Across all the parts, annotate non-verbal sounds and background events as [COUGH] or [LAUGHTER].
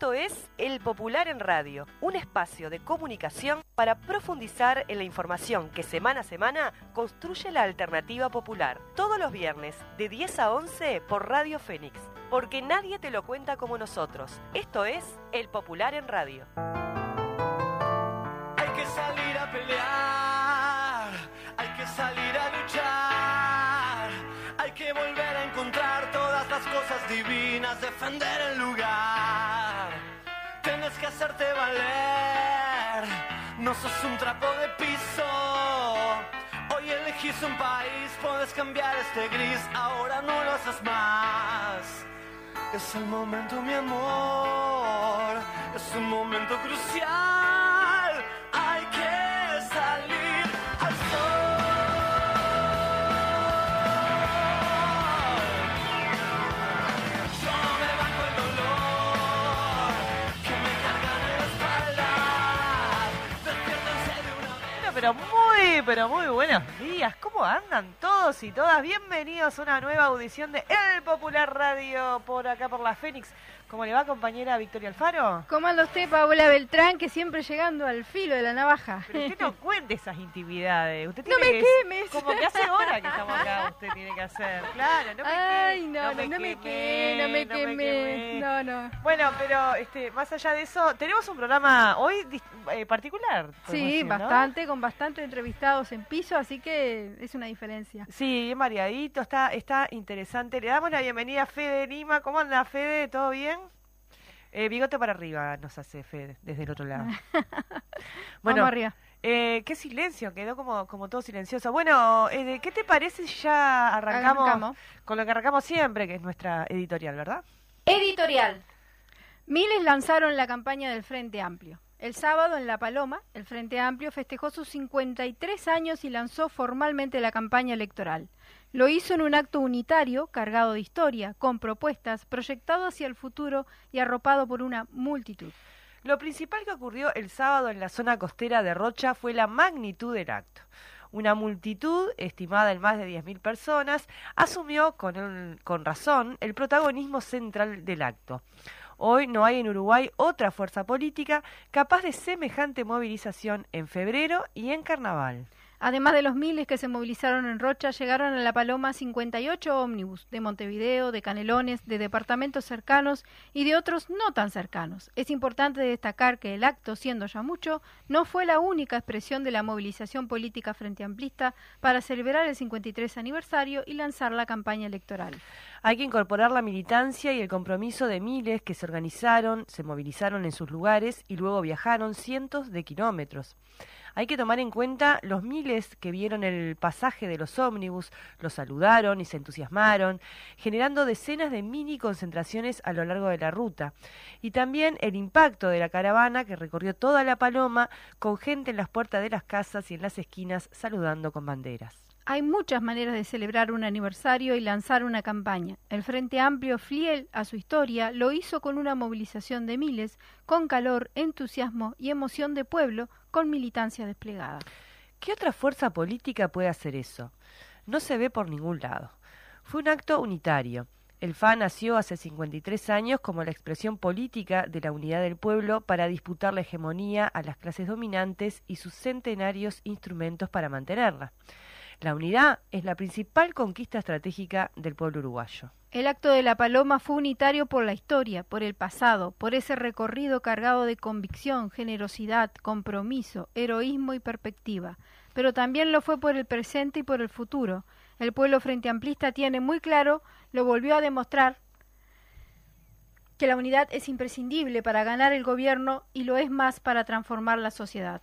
Esto es El Popular en Radio, un espacio de comunicación para profundizar en la información que semana a semana construye la alternativa popular. Todos los viernes, de 10 a 11 por Radio Fénix, porque nadie te lo cuenta como nosotros. Esto es El Popular en Radio. Hay que salir a pelear, hay que salir a luchar, hay que volver a encontrar todas las cosas divinas, defender el lugar. Tienes que hacerte valer, no sos un trapo de piso. Hoy elegís un país, puedes cambiar este gris, ahora no lo haces más. Es el momento, mi amor, es un momento crucial. Pero muy, pero muy buenos días. ¿Cómo andan todos y todas? Bienvenidos a una nueva audición de El Popular Radio por acá por la Fénix. ¿Cómo le va, compañera Victoria Alfaro? ¿Cómo anda usted, Paola Beltrán, que siempre llegando al filo de la navaja? Pero usted no [LAUGHS] cuente esas intimidades. Usted No tiene me que- quemes. Como que hace hora que estamos acá, usted tiene que hacer. Claro, no me Ay, queme, no, no, no me quemé, no me quemé. No, no. Bueno, pero este, más allá de eso, tenemos un programa hoy eh, particular. Sí, decir, ¿no? bastante, con bastante entrevistados en piso, así que es una diferencia. Sí, bien variadito, está, está interesante. Le damos la bienvenida a Fede Lima. ¿Cómo anda, Fede? ¿Todo bien? Eh, bigote para arriba nos hace Fede, desde el otro lado. [LAUGHS] Vamos arriba. eh, qué silencio, quedó como, como todo silencioso. Bueno, eh, ¿qué te parece si ya arrancamos, Arrancamos. con lo que arrancamos siempre, que es nuestra editorial, verdad? Editorial. Miles lanzaron la campaña del Frente Amplio. El sábado en La Paloma, el Frente Amplio festejó sus 53 años y lanzó formalmente la campaña electoral. Lo hizo en un acto unitario, cargado de historia, con propuestas, proyectado hacia el futuro y arropado por una multitud. Lo principal que ocurrió el sábado en la zona costera de Rocha fue la magnitud del acto. Una multitud, estimada en más de 10.000 personas, asumió con, el- con razón el protagonismo central del acto. Hoy no hay en Uruguay otra fuerza política capaz de semejante movilización en febrero y en carnaval. Además de los miles que se movilizaron en Rocha, llegaron a La Paloma 58 ómnibus de Montevideo, de Canelones, de departamentos cercanos y de otros no tan cercanos. Es importante destacar que el acto, siendo ya mucho, no fue la única expresión de la movilización política frente amplista para celebrar el 53 aniversario y lanzar la campaña electoral. Hay que incorporar la militancia y el compromiso de miles que se organizaron, se movilizaron en sus lugares y luego viajaron cientos de kilómetros. Hay que tomar en cuenta los miles que vieron el pasaje de los ómnibus, los saludaron y se entusiasmaron, generando decenas de mini concentraciones a lo largo de la ruta. Y también el impacto de la caravana que recorrió toda la paloma con gente en las puertas de las casas y en las esquinas saludando con banderas. Hay muchas maneras de celebrar un aniversario y lanzar una campaña. El Frente Amplio, fiel a su historia, lo hizo con una movilización de miles, con calor, entusiasmo y emoción de pueblo, con militancia desplegada. ¿Qué otra fuerza política puede hacer eso? No se ve por ningún lado. Fue un acto unitario. El FA nació hace 53 años como la expresión política de la unidad del pueblo para disputar la hegemonía a las clases dominantes y sus centenarios instrumentos para mantenerla. La unidad es la principal conquista estratégica del pueblo uruguayo. El acto de la Paloma fue unitario por la historia, por el pasado, por ese recorrido cargado de convicción, generosidad, compromiso, heroísmo y perspectiva. Pero también lo fue por el presente y por el futuro. El pueblo frente amplista tiene muy claro, lo volvió a demostrar, que la unidad es imprescindible para ganar el gobierno y lo es más para transformar la sociedad.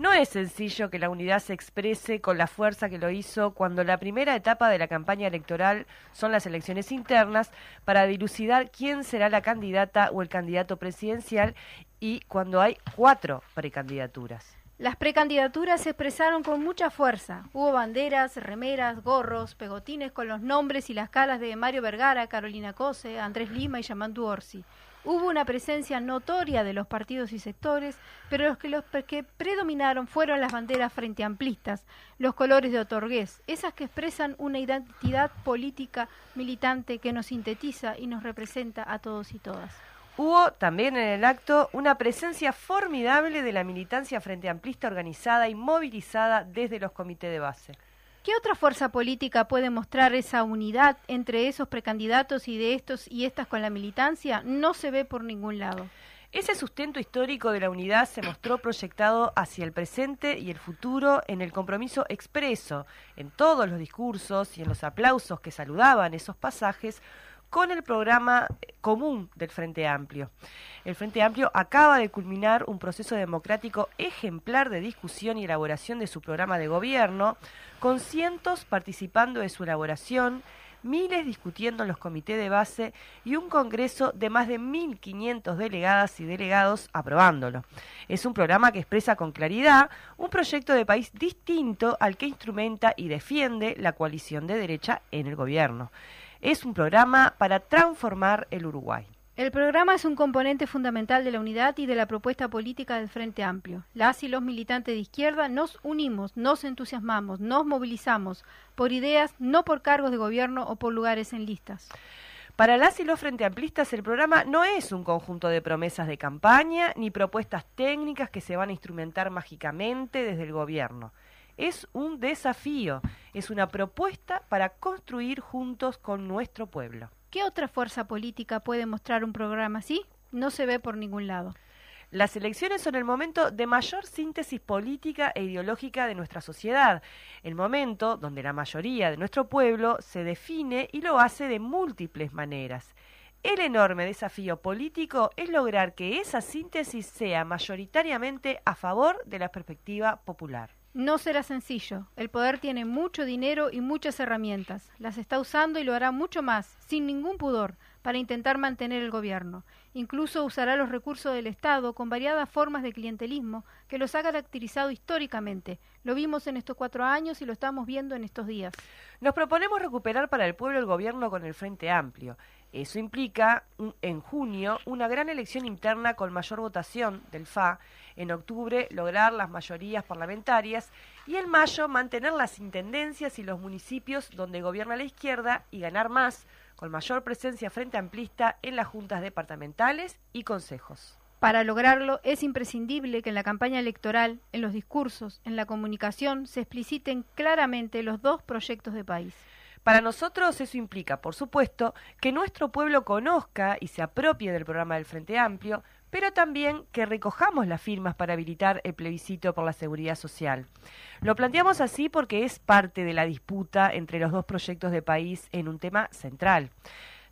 No es sencillo que la unidad se exprese con la fuerza que lo hizo cuando la primera etapa de la campaña electoral son las elecciones internas para dilucidar quién será la candidata o el candidato presidencial y cuando hay cuatro precandidaturas. Las precandidaturas se expresaron con mucha fuerza. Hubo banderas, remeras, gorros, pegotines con los nombres y las caras de Mario Vergara, Carolina Cose, Andrés Lima y Yamandu Orsi. Hubo una presencia notoria de los partidos y sectores, pero los que, los que predominaron fueron las banderas frente amplistas, los colores de otorgués, esas que expresan una identidad política militante que nos sintetiza y nos representa a todos y todas. Hubo también en el acto una presencia formidable de la militancia frente amplista organizada y movilizada desde los comités de base. ¿Qué otra fuerza política puede mostrar esa unidad entre esos precandidatos y de estos y estas con la militancia? No se ve por ningún lado. Ese sustento histórico de la unidad se mostró proyectado hacia el presente y el futuro en el compromiso expreso, en todos los discursos y en los aplausos que saludaban esos pasajes, con el programa común del Frente Amplio. El Frente Amplio acaba de culminar un proceso democrático ejemplar de discusión y elaboración de su programa de gobierno, con cientos participando de su elaboración, miles discutiendo en los comités de base y un congreso de más de 1.500 delegadas y delegados aprobándolo. Es un programa que expresa con claridad un proyecto de país distinto al que instrumenta y defiende la coalición de derecha en el gobierno. Es un programa para transformar el Uruguay. El programa es un componente fundamental de la unidad y de la propuesta política del Frente Amplio. Las y los militantes de izquierda nos unimos, nos entusiasmamos, nos movilizamos por ideas, no por cargos de gobierno o por lugares en listas. Para las y los Frente Amplistas el programa no es un conjunto de promesas de campaña ni propuestas técnicas que se van a instrumentar mágicamente desde el gobierno. Es un desafío, es una propuesta para construir juntos con nuestro pueblo. ¿Qué otra fuerza política puede mostrar un programa así? No se ve por ningún lado. Las elecciones son el momento de mayor síntesis política e ideológica de nuestra sociedad, el momento donde la mayoría de nuestro pueblo se define y lo hace de múltiples maneras. El enorme desafío político es lograr que esa síntesis sea mayoritariamente a favor de la perspectiva popular. No será sencillo. El poder tiene mucho dinero y muchas herramientas. Las está usando y lo hará mucho más, sin ningún pudor, para intentar mantener el gobierno. Incluso usará los recursos del Estado con variadas formas de clientelismo que los ha caracterizado históricamente. Lo vimos en estos cuatro años y lo estamos viendo en estos días. Nos proponemos recuperar para el pueblo el gobierno con el Frente Amplio. Eso implica, en junio, una gran elección interna con mayor votación del FA, en octubre lograr las mayorías parlamentarias y en mayo mantener las intendencias y los municipios donde gobierna la izquierda y ganar más, con mayor presencia frente amplista en las juntas departamentales y consejos. Para lograrlo es imprescindible que en la campaña electoral, en los discursos, en la comunicación, se expliciten claramente los dos proyectos de país. Para nosotros eso implica, por supuesto, que nuestro pueblo conozca y se apropie del programa del Frente Amplio, pero también que recojamos las firmas para habilitar el plebiscito por la seguridad social. Lo planteamos así porque es parte de la disputa entre los dos proyectos de país en un tema central.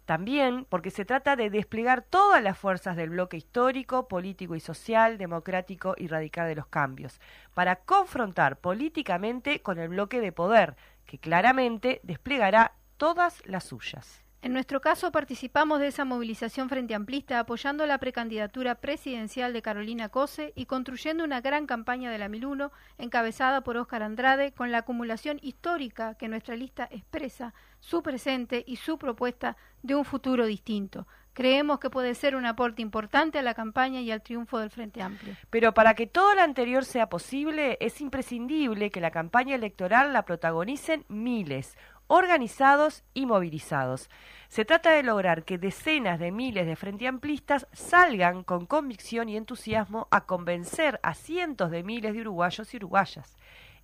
También porque se trata de desplegar todas las fuerzas del bloque histórico, político y social, democrático y radical de los cambios, para confrontar políticamente con el bloque de poder, que claramente desplegará todas las suyas. En nuestro caso participamos de esa movilización frente amplista apoyando la precandidatura presidencial de Carolina Cose y construyendo una gran campaña de la Miluno encabezada por Óscar Andrade con la acumulación histórica que nuestra lista expresa, su presente y su propuesta de un futuro distinto. Creemos que puede ser un aporte importante a la campaña y al triunfo del Frente Amplio. Pero para que todo lo anterior sea posible, es imprescindible que la campaña electoral la protagonicen miles, organizados y movilizados. Se trata de lograr que decenas de miles de frente amplistas salgan con convicción y entusiasmo a convencer a cientos de miles de uruguayos y uruguayas.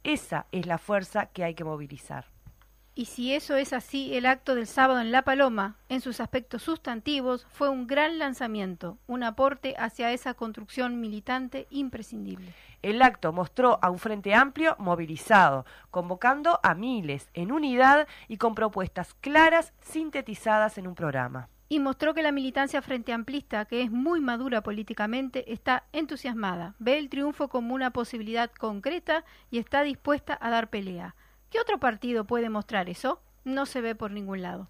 Esa es la fuerza que hay que movilizar. Y si eso es así, el acto del sábado en La Paloma, en sus aspectos sustantivos, fue un gran lanzamiento, un aporte hacia esa construcción militante imprescindible. El acto mostró a un frente amplio movilizado, convocando a miles, en unidad y con propuestas claras sintetizadas en un programa y mostró que la militancia frente amplista, que es muy madura políticamente, está entusiasmada, ve el triunfo como una posibilidad concreta y está dispuesta a dar pelea. ¿Qué otro partido puede mostrar eso? No se ve por ningún lado.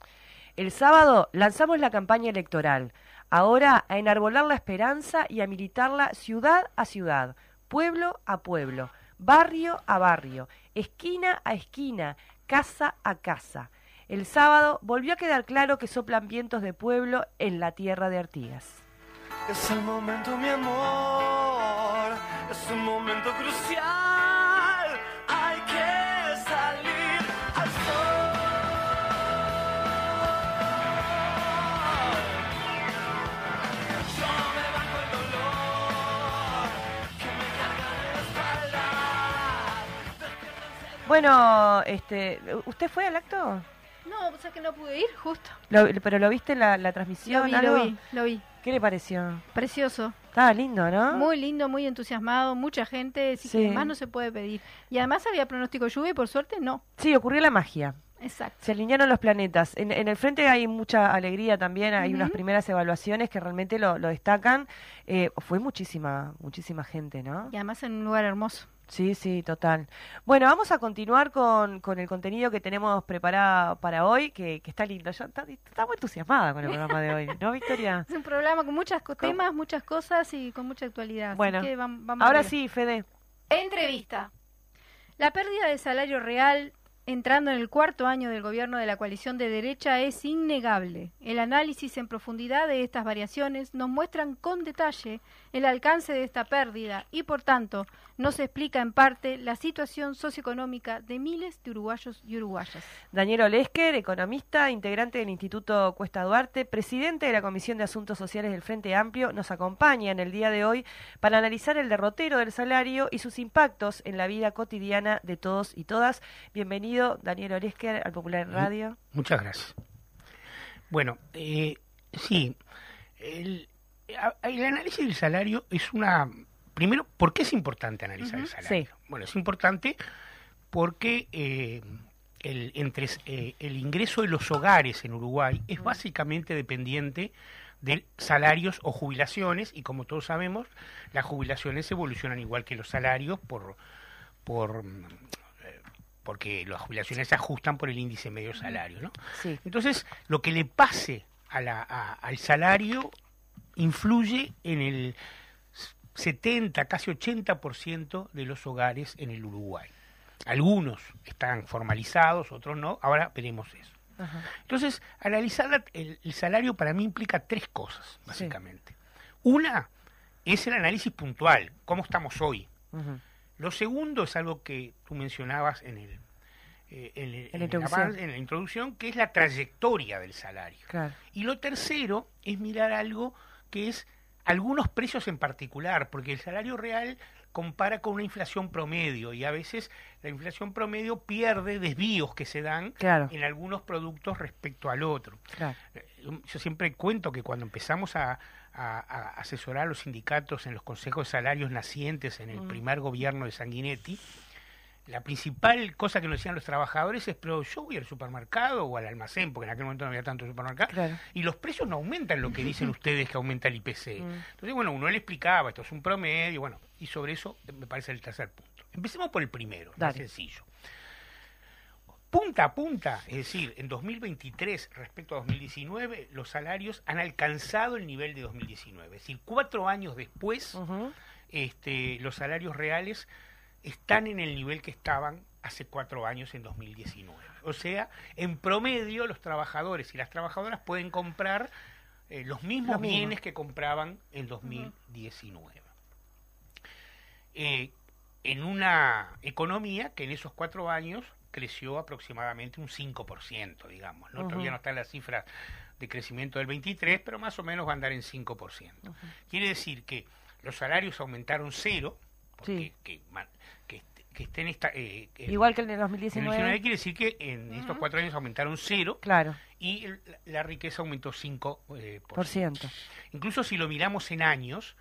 El sábado lanzamos la campaña electoral. Ahora a enarbolar la esperanza y a militarla ciudad a ciudad, pueblo a pueblo, barrio a barrio, esquina a esquina, casa a casa. El sábado volvió a quedar claro que soplan vientos de pueblo en la tierra de Artigas. Es el momento, mi amor, es un momento crucial. Bueno, este, ¿usted fue al acto? No, o sea que no pude ir, justo. Lo- ¿Pero lo viste en la, la transmisión? Lo vi, algo? lo vi, lo vi. ¿Qué le pareció? Precioso. Estaba lindo, ¿no? Muy lindo, muy entusiasmado, mucha gente, Sí. que más no se puede pedir. Y además había pronóstico lluvia y por suerte no. Sí, ocurrió la magia. Exacto. Se alinearon los planetas. En, en el frente hay mucha alegría también, hay unas primeras evaluaciones que realmente lo, lo destacan. Eh, fue muchísima, muchísima gente, ¿no? Y además en un lugar hermoso. Sí, sí, total. Bueno, vamos a continuar con, con el contenido que tenemos preparado para hoy, que, que está lindo. Yo está, muy entusiasmada con el programa de hoy, ¿no, Victoria? Es un programa con muchos temas, muchas cosas y con mucha actualidad. así Bueno, que vam- vamos Ahora sí, Fede. Entrevista. La pérdida de salario real entrando en el cuarto año del gobierno de la coalición de derecha es innegable. El análisis en profundidad de estas variaciones nos muestran con detalle el alcance de esta pérdida y, por tanto, nos explica en parte la situación socioeconómica de miles de uruguayos y uruguayas. Daniel Olesker, economista, integrante del Instituto Cuesta Duarte, presidente de la Comisión de Asuntos Sociales del Frente Amplio, nos acompaña en el día de hoy para analizar el derrotero del salario y sus impactos en la vida cotidiana de todos y todas. Bienvenido, Daniel Olesker, al Popular Radio. Muchas gracias. Bueno, eh, sí, el, análisis del salario es una... Primero, ¿por qué es importante analizar el salario? sí. Bueno, es importante porque eh, el, entre, eh, el ingreso de los hogares en Uruguay es básicamente dependiente de salarios o jubilaciones y como todos sabemos, las jubilaciones evolucionan igual que los salarios por, por porque las jubilaciones se ajustan por el índice medio salario, ¿no? Sí. Entonces, lo que le pase a la- a- al salario influye en el 70, casi 80% de los hogares en el Uruguay. Algunos están formalizados, otros no. Ahora veremos eso. Ajá. Entonces, analizar el, el salario para mí implica tres cosas, básicamente. Una es el análisis puntual, cómo estamos hoy. Ujú. Lo segundo es algo que tú mencionabas en el eh, en, el- En la en la introducción, que es la trayectoria del salario. Claro. Y lo tercero es mirar algo que es algunos precios en particular, porque el salario real compara con una inflación promedio y a veces la inflación promedio pierde desvíos que se dan Claro. en algunos productos respecto al otro. Claro. Eh, Yo siempre cuento que cuando empezamos a, a- a asesorar a los sindicatos en los consejos de salarios nacientes en el Mm. primer gobierno de Sanguinetti, la principal cosa que nos decían los trabajadores es, pero yo voy al supermercado o al almacén, porque en aquel momento no había tanto supermercado, Claro. y los precios no aumentan lo que dicen [LAUGHS] ustedes que aumenta el IPC. Mm. Entonces, bueno, uno le explicaba, esto es un promedio, bueno, y sobre eso me parece el tercer punto. Empecemos por el primero, más sencillo. Punta a punta, es decir, en 2023 respecto a 2019, los salarios han alcanzado el nivel de 2019. Es decir, cuatro años después, este, los salarios reales están en el nivel que estaban hace cuatro años en 2019. O sea, en promedio los trabajadores y las trabajadoras pueden comprar eh, los mismos bienes que compraban en 2019. Eh, en una economía que en esos cuatro años creció aproximadamente un 5%, digamos. ¿no? Todavía no están las cifras de crecimiento del 23, pero más o menos va a andar en 5%. Quiere decir que los salarios aumentaron cero, porque Sí. que, que, esta, eh, Igual que en el en el 2019. 19 quiere decir que en estos cuatro años aumentaron cero Claro, y el- la, riqueza aumentó 5%. eh, por ciento. Incluso si lo miramos en años,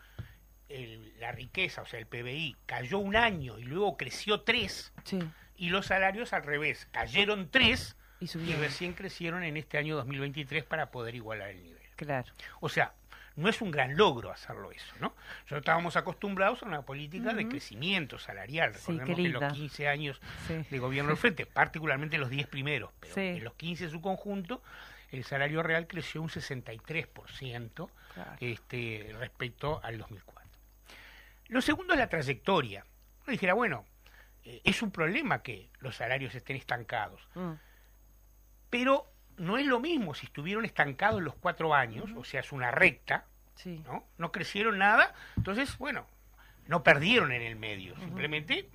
el- la riqueza, o sea, el PBI, cayó un año y luego creció tres, Sí. Y los salarios al revés, cayeron tres Y recién crecieron en este año 2023 para poder igualar el nivel. Claro. O sea, no es un gran logro hacerlo eso, ¿no? Nosotros estábamos acostumbrados a una política de crecimiento salarial. Recordemos que en los linda. 15 años Sí. de gobierno del frente, particularmente los 10 primeros, pero Sí. en los 15 en su conjunto, el salario real creció un 63% Claro. este, respecto al 2004. Lo segundo es la trayectoria. Uno dijera, bueno, eh, es un problema que los salarios estén estancados, Mm. pero no es lo mismo si estuvieron estancados los cuatro años, o sea, es una recta, Sí. ¿no? No crecieron nada, entonces, bueno, no perdieron en el medio, simplemente,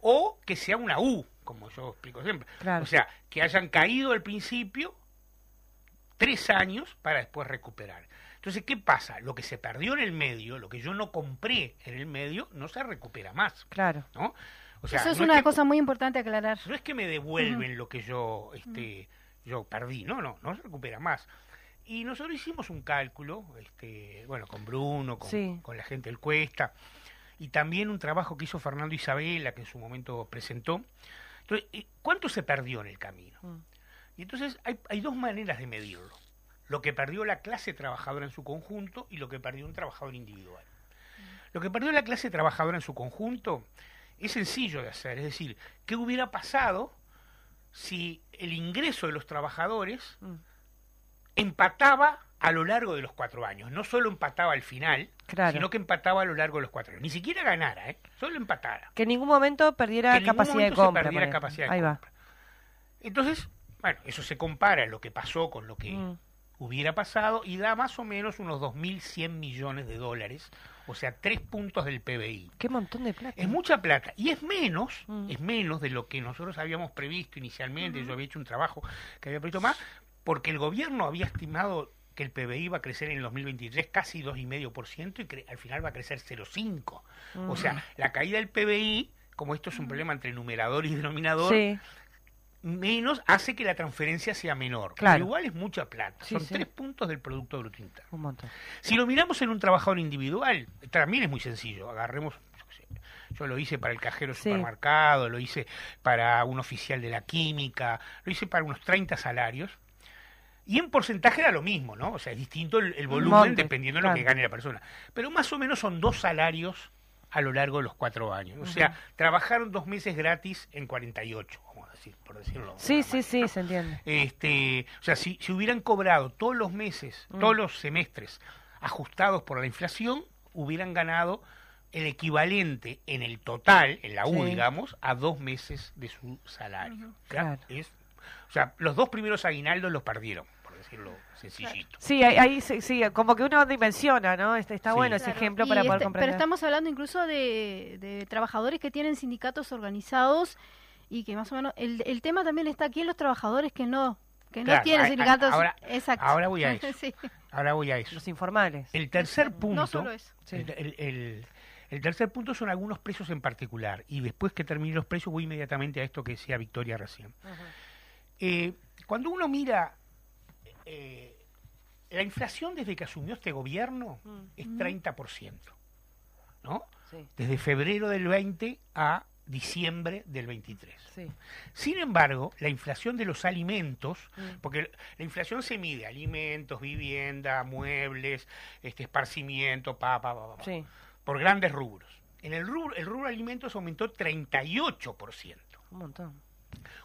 o que sea una U, como yo explico siempre. Claro. O sea, que hayan caído al principio tres años para después recuperar. Entonces, ¿qué pasa? Lo que se perdió en el medio, lo que yo no compré en el medio, no se recupera más. Claro. ¿no? O sea, Eso es no una que- cosa muy importante aclarar. no es que me devuelven lo que yo este yo perdí no no no se recupera más y nosotros hicimos un cálculo este bueno con Bruno con, Sí. con la gente del Cuesta y también un trabajo que hizo Fernando Isabela que en su momento presentó entonces ¿y ¿cuánto se perdió en el camino? Mm. y entonces hay, hay dos maneras de medirlo lo que perdió la clase trabajadora en su conjunto y lo que perdió un trabajador individual lo que perdió la clase trabajadora en su conjunto es sencillo de hacer, es decir, ¿qué hubiera pasado si el ingreso de los trabajadores Mm. empataba a lo largo de los cuatro años? No solo empataba al final, Claro. sino que empataba a lo largo de los cuatro años. Ni siquiera ganara, ¿eh? solo empatara. Que en ningún momento perdiera Que en ningún capacidad de momento se compra. perdiera capacidad de Ahí va. compra. Entonces, bueno, eso se compara lo que pasó con lo que Mm. hubiera pasado y da más o menos unos 2.100 millones de dólares, o sea, tres puntos del PBI. Qué montón de plata. Es mucha plata y es menos, Mm. es menos de lo que nosotros habíamos previsto inicialmente. Yo había hecho un trabajo que había previsto más, porque el gobierno había estimado que el PBI iba a crecer en el 2023 casi 2,5% y cre- al final va a crecer 0,5%. O sea, la caída del PBI, como esto es un problema entre numerador y denominador, Sí, menos hace que la transferencia sea menor. Claro. Pero igual es mucha plata. Sí, Son sí. tres puntos del Producto Bruto Interno. un montón. Si lo miramos en un trabajador individual, también es muy sencillo. Agarremos, yo qué sé, yo lo hice para el cajero Sí. supermercado, lo hice para un oficial de la química, lo hice para unos 30 salarios. Y en porcentaje era lo mismo, ¿no? O sea, es distinto el, el volumen monte, dependiendo de lo que gane la persona. Pero más o menos son dos salarios a lo largo de los cuatro años. O sea, trabajaron dos meses gratis en 48, vamos a decir, por decirlo. de Sí, sí, manera, sí, se entiende. Este, o sea, si, si hubieran cobrado todos los meses, Mm. todos los semestres ajustados por la inflación, hubieran ganado el equivalente en el total, en la U, Sí. digamos, a dos meses de su salario. O sea, Claro. es- o sea, los dos primeros aguinaldos los perdieron, por decirlo sencillito. Sí, ahí, ahí sí, sí, como que uno dimensiona, ¿no? Este, está Sí. bueno ese Claro, ejemplo y para poder este- comprender. Pero estamos hablando incluso de, de trabajadores que tienen sindicatos organizados y que más o menos el, el tema también está aquí en los trabajadores que no que no tienen sindicatos. ahora- Exacto. ahora voy a [LAUGHS] eso. Sí. Ahora voy a eso. Los informales. El tercer punto, No solo eso. El, el- el- el tercer punto son algunos precios en particular. Y después que termine los precios voy inmediatamente a esto que decía Victoria recién. Eh, cuando uno mira eh, la inflación desde que asumió este gobierno Mm. es 30%, ¿no? Sí, Desde febrero del 20 a diciembre del 23. sí. Sin embargo, la inflación de los alimentos, Mm. porque la inflación se mide alimentos, vivienda, muebles, este esparcimiento, pa, pa, pa, pa, pa, Sí, por grandes rubros. En el rubro, el rubro alimentos aumentó 38%. un montón.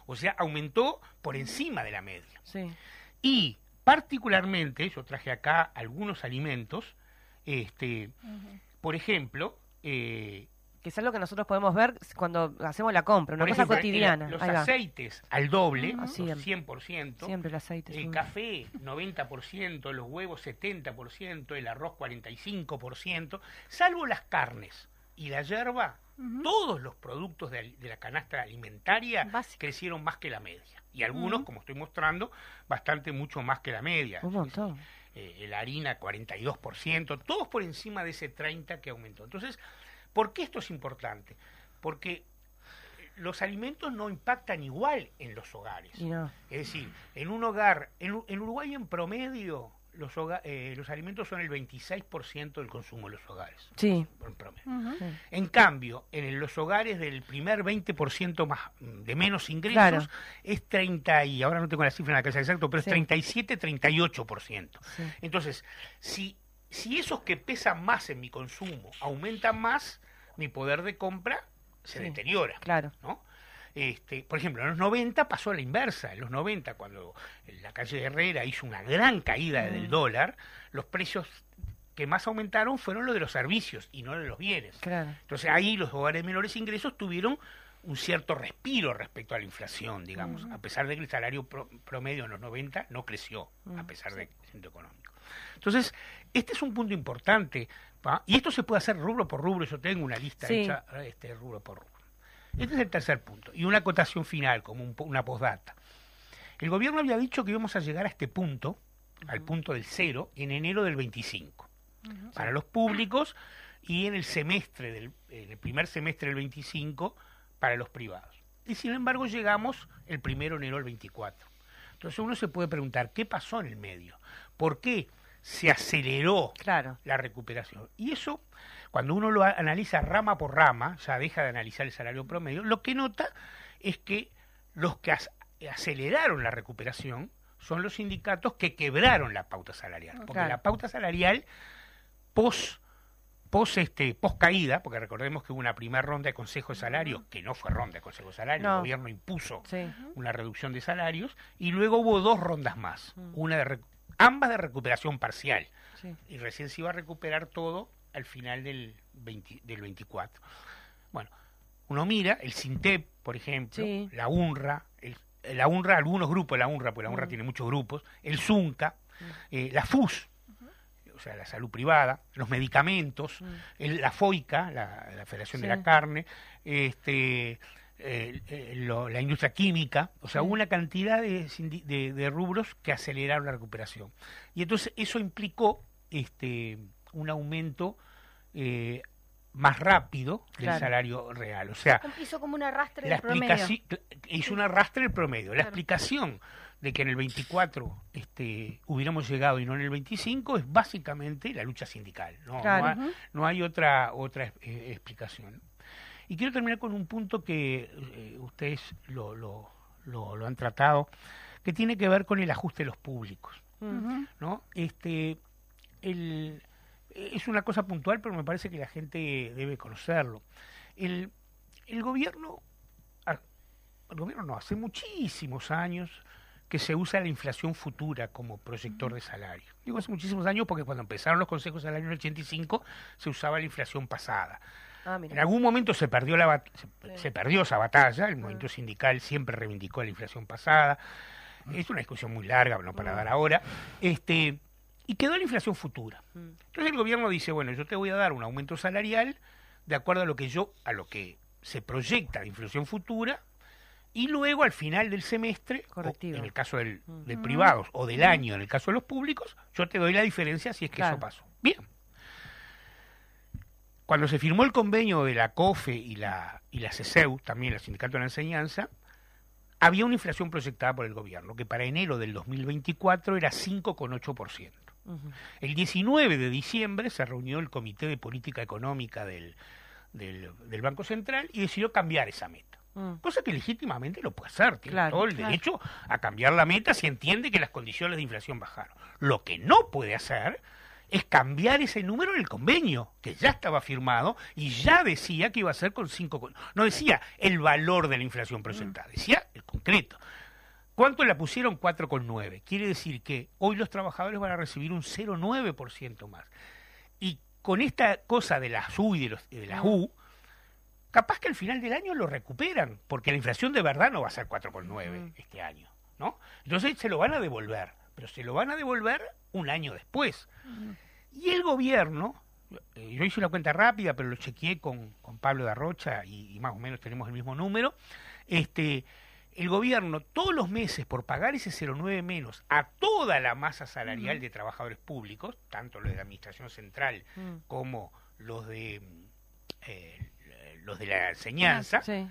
O sea, aumentó por encima de la media. Sí. Y particularmente, yo traje acá algunos alimentos, este, por ejemplo, eh, Que es algo que nosotros podemos ver cuando hacemos la compra, una por cosa ejemplo, cotidiana. los Ahí va. aceites al doble, Ah, siempre. 100%, Siempre el aceite. el sube. café 90%, los huevos 70%, el arroz 45%, salvo las carnes y la hierba, todos los productos de, de la canasta alimentaria Básica. crecieron más que la media. Y algunos, como estoy mostrando, bastante mucho más que la media. Un montón. Eh, la harina 42%, todos por encima de ese 30% que aumentó. Entonces, ¿por qué esto es importante? Porque los alimentos no impactan igual en los hogares. No. Es decir, en un hogar, en, Uruguay en promedio, los, hoga- eh, los alimentos son el 26% del consumo de los hogares. Sí. En promedio. Sí. En cambio, en los hogares del primer 20% más mm, de menos ingresos Claro. es 30 y ahora no tengo la cifra en la cabeza exacto, pero Sí. es 37, 38%. Sí. Entonces, si si esos que pesan más en mi consumo aumentan más, mi poder de compra se Sí. deteriora. Claro. ¿no? Este, por ejemplo, en los 90 pasó a la inversa. En los 90, cuando la calle Herrera hizo una gran caída Mm. del dólar, los precios que más aumentaron fueron los de los servicios y no los de los bienes. Claro. Entonces ahí los hogares de menores ingresos tuvieron un cierto respiro respecto a la inflación, digamos, a pesar de que el salario pro- promedio en los 90 no creció, a pesar del crecimiento económico. Entonces, este es un punto importante, y esto se puede hacer rubro por rubro, yo tengo una lista Sí. hecha este, rubro por rubro. Este es el tercer punto, y una acotación final, como un una postdata. El gobierno había dicho que íbamos a llegar a este punto, al punto del cero, en enero del 25 para los públicos y en el semestre del en el primer semestre del 25 para los privados. Y sin embargo llegamos el primero de enero del 24. Entonces uno se puede preguntar, ¿qué pasó en el medio? ¿Por qué se aceleró Claro. la recuperación? Y eso, cuando uno lo analiza rama por rama, ya deja de analizar el salario promedio, lo que nota es que los que aceleraron la recuperación son los sindicatos que quebraron la pauta salarial. Porque Claro. la pauta salarial pos pos este pos caída, porque recordemos que hubo una primera ronda de consejo de salario, que no fue ronda de consejo de salario, No. el gobierno impuso Sí. una reducción de salarios, y luego hubo dos rondas más, Mm. una de ambas de recuperación parcial, sí. y recién se iba a recuperar todo al final del, 20 del 24. Bueno, uno mira el SINTEP, por ejemplo, Sí. la UNRWA, el- la UNRWA, algunos grupos de la UNRWA, porque la UNRWA Mm. tiene muchos grupos, el ZUNCA, eh, la FUS, o sea, la salud privada, los medicamentos, Mm. el- la FOICA, la, la Federación de la Carne, este, eh, eh, lo- la industria química, o sea, hubo una cantidad de, de- de rubros que aceleraron la recuperación. Y entonces eso implicó este, un aumento eh, más rápido del Claro. salario real. O sea, Hizo como un arrastre la del promedio. hizo un arrastre el promedio. La Claro. explicación de que en el 24 este, hubiéramos llegado y no en el 25 es básicamente la lucha sindical. No, Claro. no, hay, no hay otra otra eh, explicación. Y quiero terminar con un punto que eh, ustedes lo, lo, lo, lo han tratado, que tiene que ver con el ajuste de los públicos. ¿no? Este, el, es una cosa puntual, pero me parece que la gente debe conocerlo. El, el gobierno, ah, el gobierno no, hace muchísimos años que se usa la inflación futura como proyector de salario. Digo hace muchísimos años porque cuando empezaron los consejos de salario en el 85 se usaba la inflación pasada. Ah, En algún momento se perdió la se, Sí. se perdió esa batalla, el movimiento sindical siempre reivindicó la inflación pasada. Es una discusión muy larga, no para dar ahora. Este, y quedó la inflación futura. Mm. Entonces el gobierno dice, bueno, yo te voy a dar un aumento salarial de acuerdo a lo que yo, a lo que se proyecta de inflación futura, y luego al final del semestre, en el caso del, Mm. de privados, o del año en el caso de los públicos, yo te doy la diferencia si es que Claro. eso pasó. Bien. Cuando se firmó el convenio de la COFE y la, y la CESEU, también el Sindicato de la Enseñanza, había una inflación proyectada por el gobierno, que para enero del 2024 era 5,8%. Ujú. El 19 de diciembre se reunió el Comité de Política Económica del, del, del Banco Central y decidió cambiar esa meta. Mm. Cosa que legítimamente lo puede hacer, tiene Claro, todo el claro. derecho a cambiar la meta si entiende que las condiciones de inflación bajaron. Lo que no puede hacer es cambiar ese número en el convenio, que ya estaba firmado y ya decía que iba a ser con 5... con- No decía el valor de la inflación proyectada, decía el concreto. ¿Cuánto la pusieron? 4,9. Quiere decir que hoy los trabajadores van a recibir un 0,9% más. Y con esta cosa de las U y de, los, de las U, capaz que al final del año lo recuperan, porque la inflación de verdad no va a ser 4,9 este año, ¿no? Entonces se lo van a devolver, pero se lo van a devolver un año después. Y el gobierno, eh, yo hice una cuenta rápida, pero lo chequeé con, con Pablo de Arrocha y, y más o menos tenemos el mismo número, este, el gobierno todos los meses por pagar ese 0,9 menos a toda la masa salarial de trabajadores públicos, tanto los de la Administración Central como los de eh, los de la enseñanza, Sí.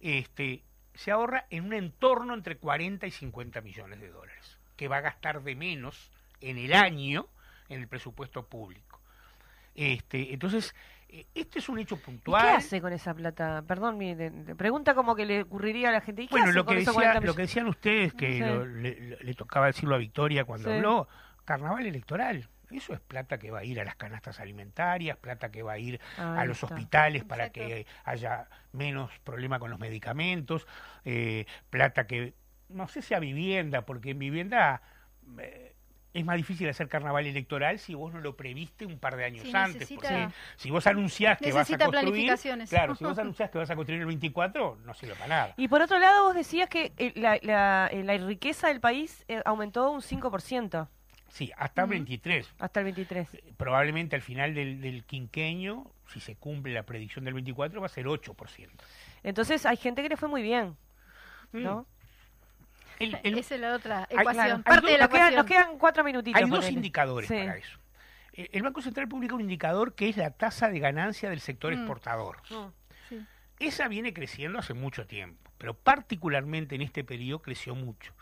este, se ahorra en un entorno entre 40 y 50 millones de dólares, que va a gastar de menos en el año en el presupuesto público. Este, entonces, eh, este es un hecho ¿Y puntual. qué hace con esa plata? Perdón, mi de- de- pregunta como que le ocurriría a la gente. ¿Y qué Bueno, hace lo con que, decía, 40 lo que decían ustedes, que Sí. lo- le, le- le tocaba decirlo a Victoria cuando Sí. habló, carnaval electoral. Eso es plata que va a ir a las canastas alimentarias, plata que va a ir a los está. hospitales para Exacto. que haya menos problema con los medicamentos, eh, plata que, no sé si a vivienda, porque en vivienda eh, es más difícil hacer carnaval electoral si vos no lo previste un par de años Sí, antes. necesita- Porque si vos anunciás que vas a Necesita construir, planificaciones. claro, si [LAUGHS] vos anunciás que vas a construir el 24, no sirve para nada. Y por otro lado, vos decías que eh, la, la- eh, la riqueza del país eh, aumentó un 5% Sí, hasta 23. hasta el 23. Probablemente al final del, del quinquenio, si se cumple la predicción del 24, va a ser 8%. Entonces hay gente que le fue muy bien, Mm. ¿no? El- el- Esa es la otra Hay- ecuación. claro, hay parte dos- de la nos, quedan, ecuación. nos quedan cuatro minutitos. hay dos indicadores Sí. para eso. Eh, El Banco Central publica un indicador que es la tasa de ganancia del sector Mm. exportador. Mm. Sí. esa viene creciendo hace mucho tiempo, pero particularmente en este periodo creció mucho.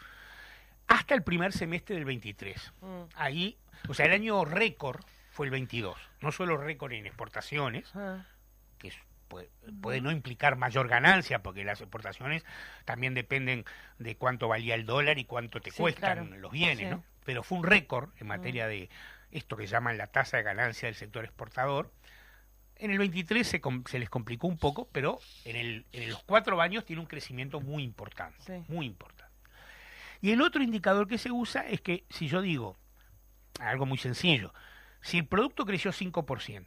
Hasta el primer semestre del 23. Mm. Ahí, o sea, el año récord fue el 22. No solo récord en exportaciones, Ah, que es- puede, puede no implicar mayor ganancia, porque las exportaciones también dependen de cuánto valía el dólar y cuánto te Sí, cuestan claro. los bienes, Sí. ¿no? Pero fue un récord en materia de esto que llaman la tasa de ganancia del sector exportador. En el 23 se, les complicó un poco, pero en, el, en los cuatro años tiene un crecimiento muy importante, Sí. muy importante. Y el otro indicador que se usa es que si yo digo algo muy sencillo, si el producto creció 5%,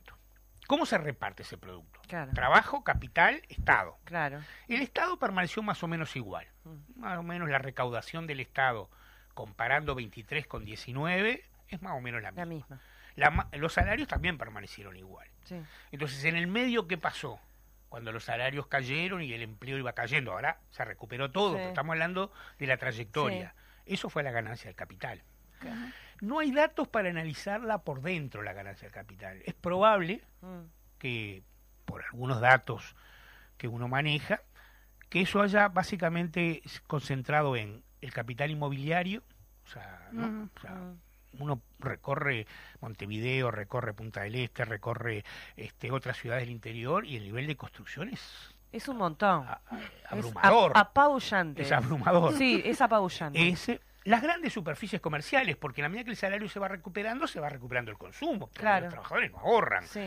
¿cómo se reparte ese producto? Claro. Trabajo, capital, Estado. Claro. El Estado permaneció más o menos igual. Mm. Más o menos la recaudación del Estado, comparando 23 con 19, es más o menos la La misma. misma. La ma- los salarios también permanecieron igual. Sí. Entonces, en el medio, ¿qué pasó? Cuando los salarios cayeron y el empleo iba cayendo. Ahora se recuperó todo, Sí. pero estamos hablando de la trayectoria. Eso fue la ganancia del capital. No hay datos para analizarla por dentro, la ganancia del capital. Es probable Mm. que, por algunos datos que uno maneja, que eso haya básicamente concentrado en el capital inmobiliario, o sea, ¿no? Mm, O sea, mm. Uno recorre Montevideo, recorre Punta del Este, recorre este, otras ciudades del interior y el nivel de construcción es Es un montón. a- a- Es abrumador. ap- apabullante. Es abrumador. Sí, es apabullante. Es, eh, las grandes superficies comerciales, porque en la medida que el salario se va recuperando, se va recuperando el consumo. porque Claro. Los trabajadores no ahorran. Sí.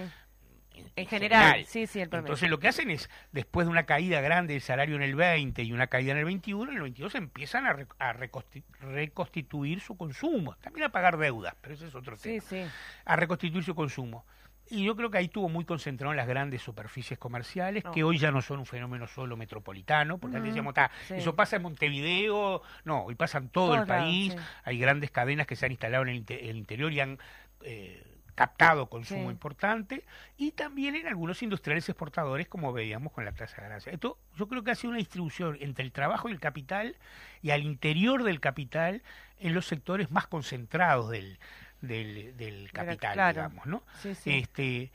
En, En general, sí, sí, el promedio. Entonces lo que hacen es, después de una caída grande del salario en el 20 y una caída en el 21, en el 22 empiezan a, re- a reconsti- reconstituir su consumo. También a pagar deudas, pero ese es otro Sí, tema. sí. A reconstituir su consumo. Y yo creo que ahí estuvo muy concentrado en las grandes superficies comerciales, No. que hoy ya no son un fenómeno solo metropolitano, porque antes decíamos, "Ta, sí. eso pasa en Montevideo, no, hoy pasa en todo el país, sí. hay grandes cadenas que se han instalado en el, el interior y han eh, captado consumo Sí. importante, y también en algunos industriales exportadores, como veíamos con la tasa de ganancia. Esto yo creo que ha sido una distribución entre el trabajo y el capital, y al interior del capital, en los sectores más concentrados del, del, del capital, claro. digamos, ¿no? Sí, sí. Este,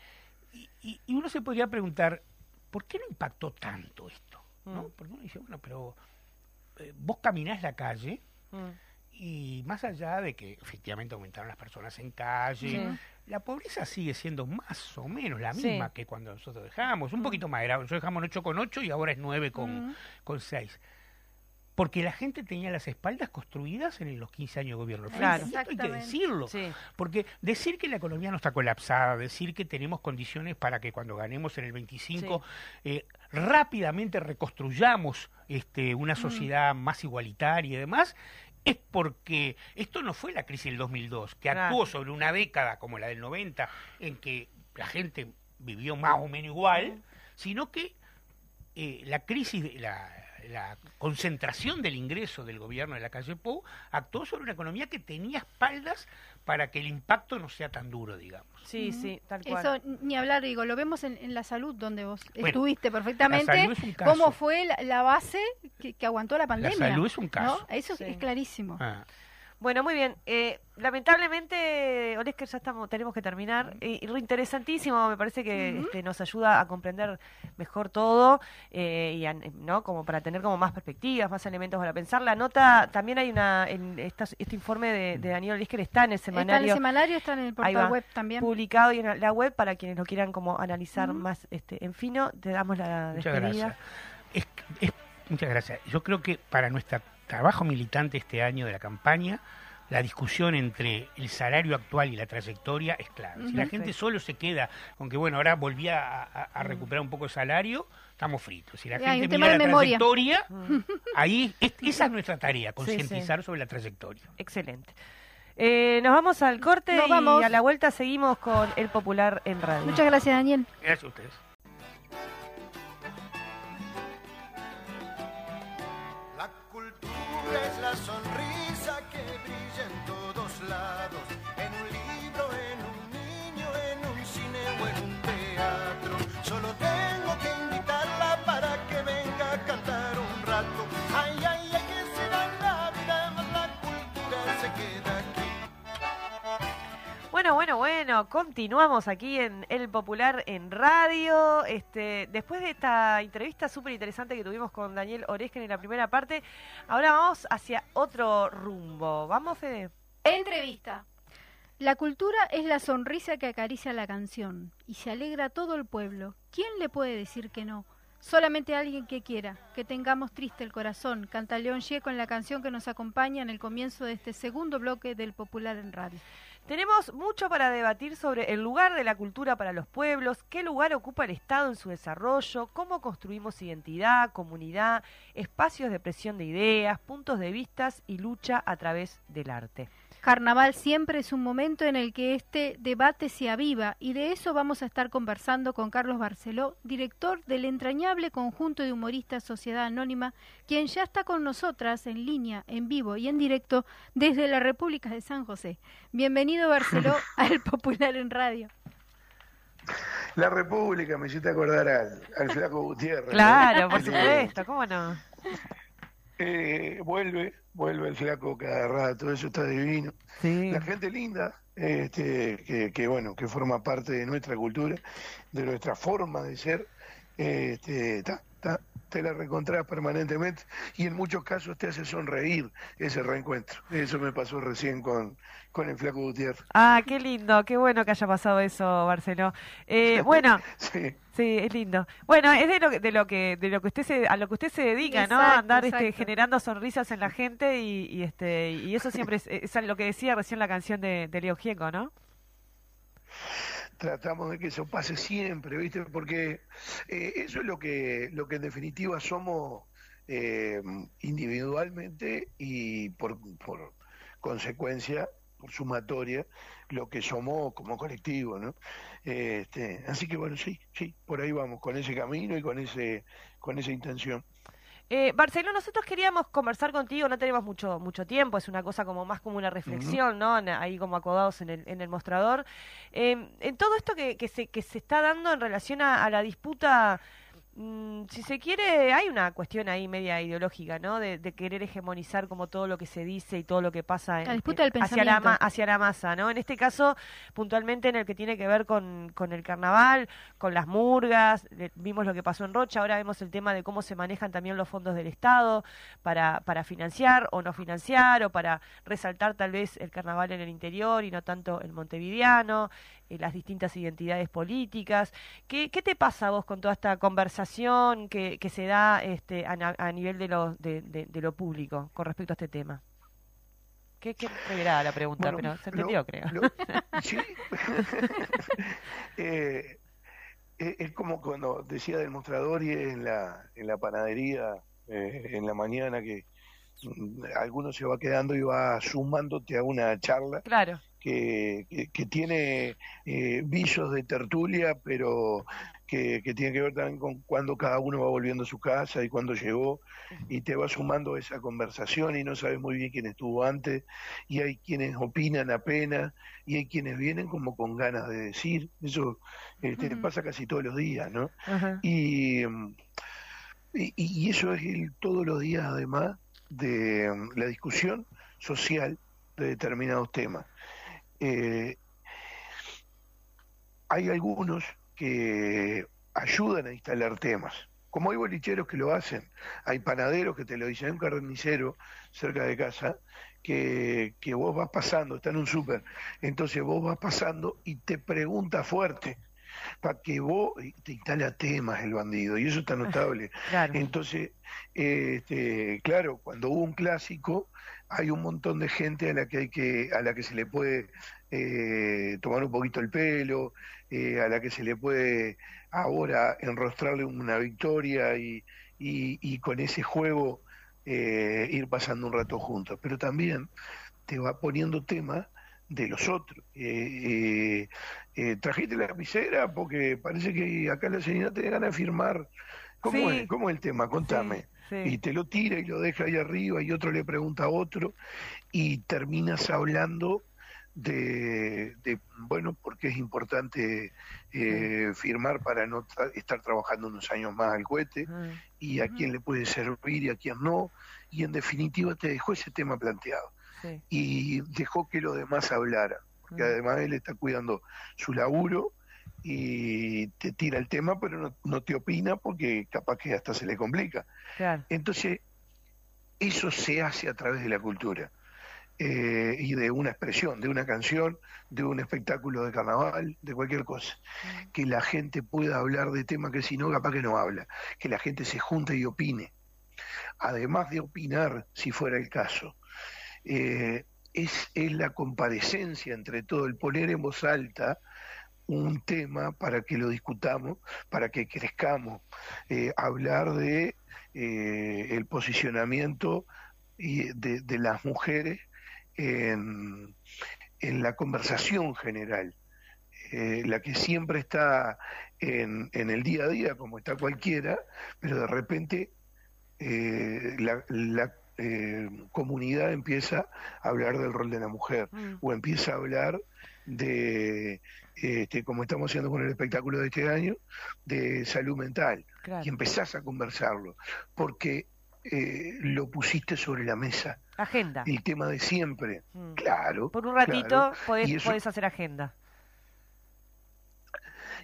y, uno se podría preguntar, ¿por qué no impactó tanto esto? ¿no? Mm. Porque uno dice, bueno, pero eh, vos caminás la calle Mm. y más allá de que efectivamente aumentaron las personas en calle, Sí. La pobreza sigue siendo más o menos la Sí. misma que cuando nosotros dejamos, un poquito más, era, nosotros dejamos 8,8 y ahora es 9 con, Mm. con 6. Porque la gente tenía las espaldas construidas en los 15 años de gobierno. Claro. esto hay que decirlo. Sí. Porque decir que la economía no está colapsada, decir que tenemos condiciones para que cuando ganemos en el 25 eh, rápidamente reconstruyamos este, una sociedad más igualitaria y demás, es porque esto no fue la crisis del 2002, que Claro. actuó sobre una década como la del 90, en que la gente vivió más o menos igual, sino que eh, la crisis, de- la, la concentración del ingreso del gobierno de la calle Pou actuó sobre una economía que tenía espaldas para que el impacto no sea tan duro, digamos. Sí, sí, tal cual. Eso ni hablar, digo, lo vemos en, en la salud, donde vos Bueno, estuviste la perfectamente, salud es un caso. cómo fue la, la base que, que aguantó la pandemia. salud es un caso. ¿no? Eso Sí. es clarísimo. Ah. Bueno, muy bien. Eh, lamentablemente, Olesker, ya estamos, tenemos que terminar. Y lo interesantísimo, me parece que este, nos ayuda a comprender mejor todo eh, y a- no como para tener como más perspectivas, más elementos para pensar. La nota, también hay una, en esta- este informe de, de Daniel Olesker está en el Está en el semanario semanario, está en el portal va. web también. publicado y en la web para quienes lo quieran como analizar más este, en fino. Te damos la Muchas despedida. gracias. Es- es- muchas gracias. Yo creo que para nuestro trabajo militante este año de la campaña, la discusión entre el salario actual y la trayectoria es clave. Si la gente solo se queda con que, bueno, ahora volví a, a- a recuperar un poco de salario, estamos fritos. Si la Ya, gente mira la memoria. trayectoria, [LAUGHS] ahí es- esa es nuestra tarea, Sí, concientizar sobre la trayectoria. excelente. Eh, nos vamos al corte Nos y vamos. a la vuelta seguimos con El Popular en Radio. Muchas gracias, Daniel. Gracias a ustedes. Es la sonrisa Continuamos aquí en El Popular en radio. Este, después de esta entrevista súper interesante que tuvimos con Daniel Oresken en la primera parte, ahora vamos hacia otro rumbo. ¿Vamos, Fede? Entrevista. La cultura es la sonrisa que acaricia la canción y se alegra a todo el pueblo. ¿Quién le puede decir que no? Solamente alguien que quiera, que tengamos triste el corazón, canta León Gieco en la canción que nos acompaña en el comienzo de este segundo bloque del Popular en Radio. Tenemos mucho para debatir sobre el lugar de la cultura para los pueblos, qué lugar ocupa el Estado en su desarrollo, cómo construimos identidad, comunidad, espacios de presión de ideas, puntos de vistas y lucha a través del arte. Carnaval siempre es un momento en el que este debate se aviva y de eso vamos a estar conversando con Carlos Barceló, director del entrañable conjunto de humoristas Sociedad Anónima, quien ya está con nosotras en línea, en vivo y en directo desde la República de San José. Bienvenido Barceló [LAUGHS] al Popular en Radio. La República, me hiciste acordar al, al Flaco Gutiérrez. ¿no? Claro, por supuesto, ¿cómo no? Eh, vuelve, vuelve el Flaco cada rato, eso está divino. Sí. La gente linda, este, que, que, bueno, que forma parte de nuestra cultura, de nuestra forma de ser, este, ta, ta, te la recontrás permanentemente y en muchos casos te hace sonreír ese reencuentro. Eso me pasó recién con, con el Flaco Gutiérrez. Ah, qué lindo, qué bueno que haya pasado eso, Barceló. Eh, [LAUGHS] bueno, Sí. sí, es lindo. Bueno, es de lo, que- de lo que de lo que usted se, a lo que usted se dedica, ¿no? Andar este, generando sonrisas en la gente y, y, este y eso siempre es, es lo que decía recién la canción de, de Leo Gieco, ¿no? tratamos de que eso pase siempre, ¿viste? Porque eh, eso es lo que, lo que en definitiva somos eh, individualmente y por, por consecuencia, por sumatoria, lo que somos como colectivo, ¿no? Este, así que bueno, sí, sí, por ahí vamos, con ese camino y con ese, con esa intención. Eh, Barceló, nosotros queríamos conversar contigo, no tenemos mucho mucho tiempo, es una cosa como más como una reflexión, ¿no? Ahí como acodados en el, en el mostrador. Eh, en todo esto que, que, se, que se está dando en relación a, a la disputa, mm, si se quiere, hay una cuestión ahí media ideológica, ¿no? De, de querer hegemonizar como todo lo que se dice y todo lo que pasa en- La disputa del hacia, la, hacia masa, ¿no? En este caso, puntualmente en el que tiene que ver con, con el carnaval, con las murgas, le- vimos lo que pasó en Rocha, ahora vemos el tema de cómo se manejan también los fondos del Estado para, para financiar o no financiar o para resaltar tal vez el carnaval en el interior y no tanto el montevideano, eh, las distintas identidades políticas. ¿Qué, qué te pasa a vos con toda esta conversación que, que se da este, a, a nivel de lo, de, de- de lo público con respecto a este tema? Qué, qué revirada la pregunta, Bueno, pero se lo- entendió, creo. lo- [LAUGHS] sí. [LAUGHS] Eh, eh, es como cuando decía del mostrador y en la, en la panadería eh, en la mañana que mm, alguno se va quedando y va sumándote a una charla Claro. Que, que, que tiene eh, visos de tertulia, pero que, que tiene que ver también con cuando cada uno va volviendo a su casa y cuándo llegó, y te va sumando esa conversación y no sabes muy bien quién estuvo antes, y hay quienes opinan apenas, y hay quienes vienen como con ganas de decir, eso te Ujú. pasa casi todos los días, ¿no? Y, mm, y, y eso es el, todos los días, además de mm, la discusión social de determinados temas. Eh, hay algunos que ayudan a instalar temas. Como hay bolicheros que lo hacen, hay panaderos que te lo dicen, hay un carnicero cerca de casa que, que vos vas pasando, está en un súper, entonces vos vas pasando y te pregunta fuerte, para que vos te instala temas el bandido, y eso está [LAUGHS] notable. Claro. Entonces, eh, este, claro, cuando hubo un clásico, hay un montón de gente a la que hay que, a la que se le puede eh, tomar un poquito el pelo, eh, a la que se le puede ahora enrostrarle una victoria y, y, y con ese juego eh, ir pasando un rato juntos. Pero también te va poniendo temas de los otros. Trajiste la lapicera porque parece que acá la señora tiene ganas de firmar. ¿Cómo, Sí. es? ¿Cómo es el tema? Contame. Sí, Y te lo tira y lo deja ahí arriba y otro le pregunta a otro y terminas hablando de, de, bueno, porque es importante eh, firmar para no tra- estar trabajando unos años más al cohete y a quién le puede servir y a quién no. Y en definitiva te dejó ese tema planteado Sí. y dejó que los demás hablaran. porque además él está cuidando su laburo y te tira el tema, pero no, no te opina porque capaz que hasta se le complica. Claro. Entonces, eso se hace a través de la cultura eh, y de una expresión, de una canción, de un espectáculo de carnaval, de cualquier cosa. Que la gente pueda hablar de temas que si no, capaz que no habla. Que la gente se junte y opine. Además de opinar, si fuera el caso. Eh, es, es la comparecencia entre todo, el poner en voz alta un tema para que lo discutamos, para que crezcamos, eh, hablar de eh, el posicionamiento y de, de las mujeres en, en la conversación general, eh, la que siempre está en, en el día a día, como está cualquiera, pero de repente eh, la, la, eh, comunidad empieza a hablar del rol de la mujer Mm. o empieza a hablar de, este, como estamos haciendo con el espectáculo de este año, de salud mental. Claro. Y empezás a conversarlo, porque eh, lo pusiste sobre la mesa, Agenda. el tema de siempre. Mm. Claro. Por un ratito claro. podés, eso- podés hacer agenda.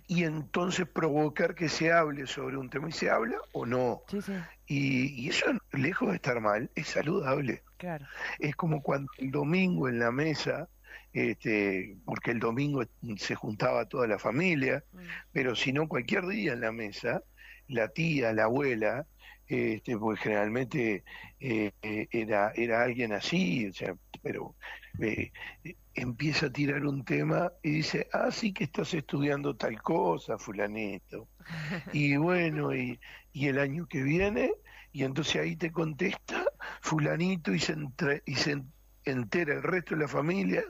y entonces provocar que se hable sobre un tema y se habla o no. Sí, sí, Y, y eso, lejos de estar mal, es saludable. claro. Es como cuando el domingo en la mesa, este, porque el domingo se juntaba toda la familia, Mm. pero si no cualquier día en la mesa, la tía, la abuela, este, pues generalmente eh, eh, era, era alguien así, o sea, pero eh, eh, empieza a tirar un tema y dice, ah, sí que estás estudiando tal cosa, fulanito. [LAUGHS] Y bueno, y, y el año que viene, y entonces ahí te contesta fulanito y se, entre- y se entera el resto de la familia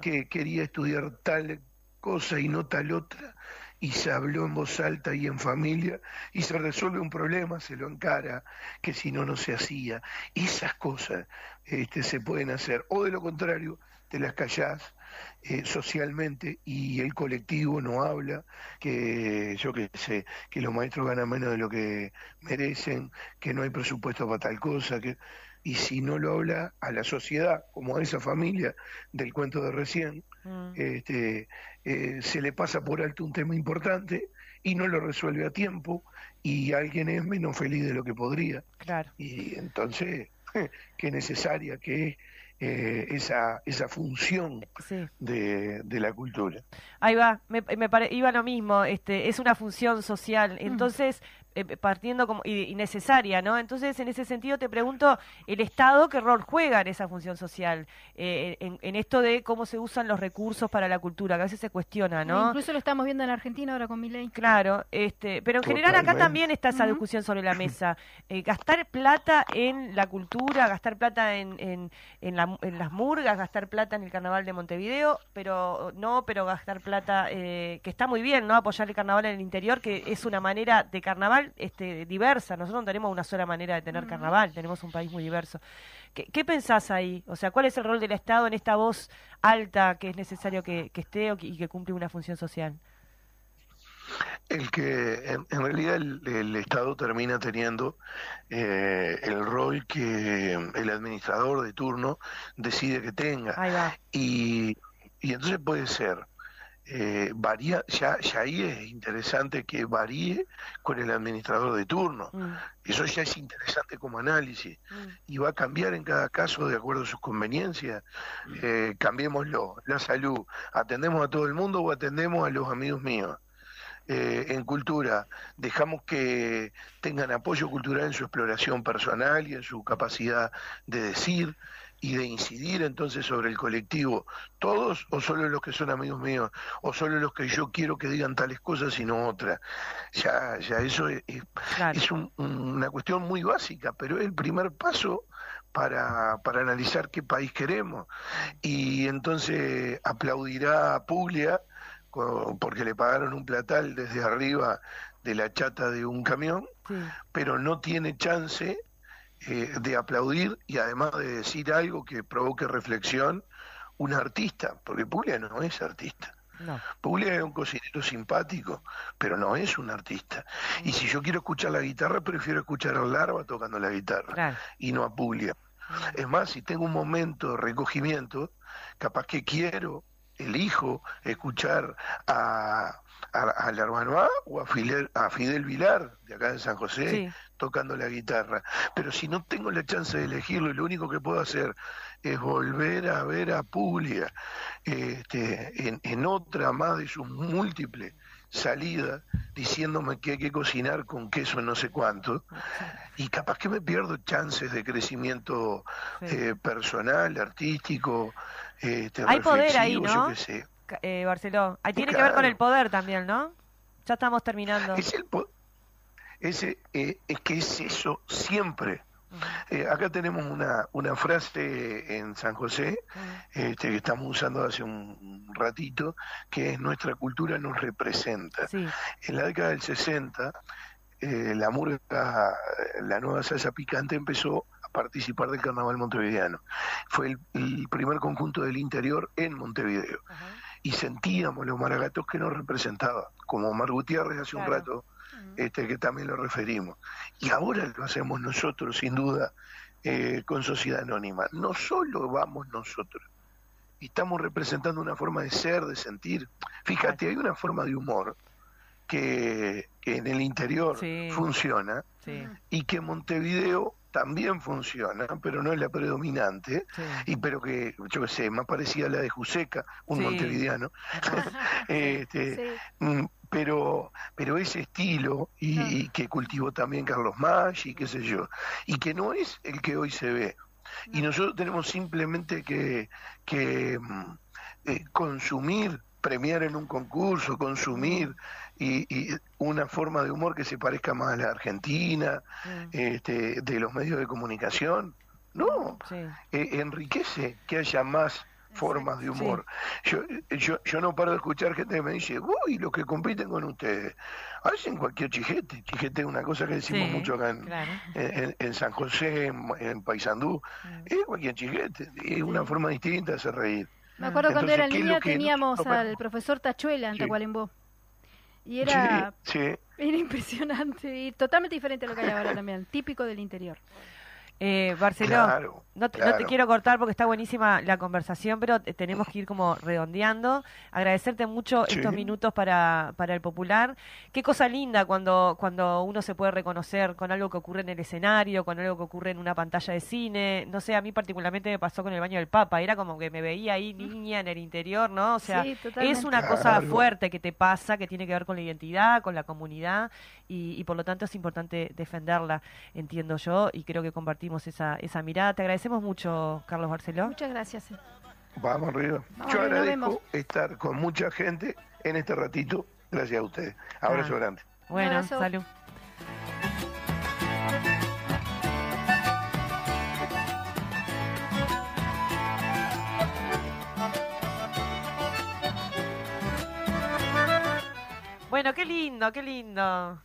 Que quería estudiar tal cosa y no tal otra, y se habló en voz alta y en familia, y se resuelve un problema, se lo encara, que si no, no se hacía. Esas cosas este, se pueden hacer, o de lo contrario, te las callás eh, socialmente y el colectivo no habla, que yo que sé, que los maestros ganan menos de lo que merecen, que no hay presupuesto para tal cosa, que y si no lo habla a la sociedad, como a esa familia del cuento de recién, Mm. este, eh, se le pasa por alto un tema importante y no lo resuelve a tiempo y alguien es menos feliz de lo que podría. Claro. Y entonces, [LAUGHS] qué necesaria que es eh, esa, esa función Sí. de, de la cultura. Ahí va, me, me pare- iba lo mismo, este, es una función social, entonces, eh, partiendo como, y, y necesaria, ¿no? Entonces, en ese sentido te pregunto, ¿el Estado qué rol juega en esa función social? Eh, en, en esto de cómo se usan los recursos para la cultura, que a veces se cuestiona, ¿no? Incluso lo estamos viendo en Argentina ahora con mi ley. Claro, este, pero en general acá también está esa discusión sobre la mesa. Eh, gastar plata en la cultura, gastar plata en, en, en, la- en las murgas, gastar plata en el carnaval de Montevideo, pero no, pero gastar plata, eh, que está muy bien, ¿no? Apoyar el carnaval en el interior, que es una manera de carnaval este, diversa. Nosotros no tenemos una sola manera de tener carnaval, tenemos un país muy diverso. ¿Qué, qué pensás ahí? O sea, ¿cuál es el rol del Estado en esta voz alta que es necesario que, que esté o que- y que cumple una función social? El que en, en realidad el, el Estado termina teniendo eh, el rol que el administrador de turno decide que tenga. Ahí va. Y, y entonces puede ser, eh, varía, ya, ya ahí es interesante que varíe con el administrador de turno. Mm, Eso ya es interesante como análisis mm. y va a cambiar en cada caso de acuerdo a sus conveniencias. Eh, cambiémoslo, la salud, ¿atendemos a todo el mundo o atendemos a los amigos míos? Eh, en cultura, dejamos que tengan apoyo cultural en su exploración personal y en su capacidad de decir y de incidir entonces sobre el colectivo, todos o solo los que son amigos míos, o solo los que yo quiero que digan tales cosas y no otras. Ya, ya eso es, es- Claro. es un- una cuestión muy básica, pero es el primer paso para, para analizar qué país queremos. Y entonces aplaudirá Puglia co- porque le pagaron un platal desde arriba de la chata de un camión, Sí. pero no tiene chance eh, de aplaudir y además de decir algo que provoque reflexión un artista, porque Puglia no es artista. No. Puglia es un cocinero simpático, pero no es un artista. Y si yo quiero escuchar la guitarra, prefiero escuchar a Larva tocando la guitarra Claro. y no a Puglia. Es más, si tengo un momento de recogimiento, capaz que quiero elijo escuchar a, al hermano A o a Fidel, a Fidel Vilar, de acá de San José, tocando la guitarra. Pero si no tengo la chance de elegirlo y lo único que puedo hacer es volver a ver a Puglia este, en, en otra más de sus múltiples salida diciéndome que hay que cocinar con queso no sé cuánto y capaz que me pierdo chances de crecimiento eh, personal, artístico, este, hay poder ahí, ¿no? Eh, Barceló, ahí tiene que ver con el poder también, ¿no? Ya estamos terminando. Es el ese, eh, es que es eso siempre. Eh, acá tenemos una, una frase en San José este, que estamos usando hace un ratito, que es nuestra cultura nos representa. En la década del 60, eh, la murga, la nueva salsa picante empezó a participar del carnaval montevideano. Fue el, primer conjunto del interior en Montevideo. Y sentíamos los maragatos que nos representaba, como Omar Gutiérrez hace un rato, este, que también lo referimos. Y ahora lo hacemos nosotros, sin duda, eh, con Sociedad Anónima. No solo vamos nosotros, estamos representando una forma de ser, de sentir. Fíjate, hay una forma de humor que, en el interior funciona y que Montevideo también funciona, pero no es la predominante, y pero que, yo qué sé, más parecida a la de Juseca, un montevideano. [LAUGHS] [LAUGHS] este, mm, pero, pero ese estilo y, que cultivó también Carlos Maggi, qué sé yo, y que no es el que hoy se ve. Y nosotros tenemos simplemente que, que mm, eh, consumir, premiar en un concurso, consumir y, una forma de humor que se parezca más a la Argentina, mm. este, de los medios de comunicación. No, eh, enriquece que haya más formas de humor. Yo, yo, yo no paro de escuchar gente que me dice, uy, los que compiten con ustedes, hacen cualquier chijete. Chijete es una cosa que decimos mucho acá en, en, San José, en, Paysandú. Mm. Es cualquier chijete, es una forma distinta de hacer reír. Me acuerdo cuando era niña teníamos al profesor Tachuela en Tacuarembó. Y era, [LAUGHS] era impresionante y totalmente diferente a lo que hay ahora también, típico del interior. Eh, Barceló, no, te, quiero cortar porque está buenísima la conversación, pero tenemos que ir como redondeando. Agradecerte mucho estos minutos para, para el popular. Qué cosa linda cuando, cuando uno se puede reconocer con algo que ocurre en el escenario, con algo que ocurre en una pantalla de cine. No sé, a mí particularmente me pasó con el baño del Papa. Era como que me veía ahí niña en el interior, ¿no? O sea, es una cosa fuerte que te pasa, que tiene que ver con la identidad, con la comunidad y, y por lo tanto es importante defenderla, entiendo yo, y creo que compartimos esa, esa mirada. Te agradecemos mucho, Carlos Barceló. Muchas gracias. Vamos arriba. Yo agradezco estar con mucha gente en este ratito. Gracias a ustedes. Abrazo ah. grande. Bueno, salud. Bueno, qué lindo, qué lindo.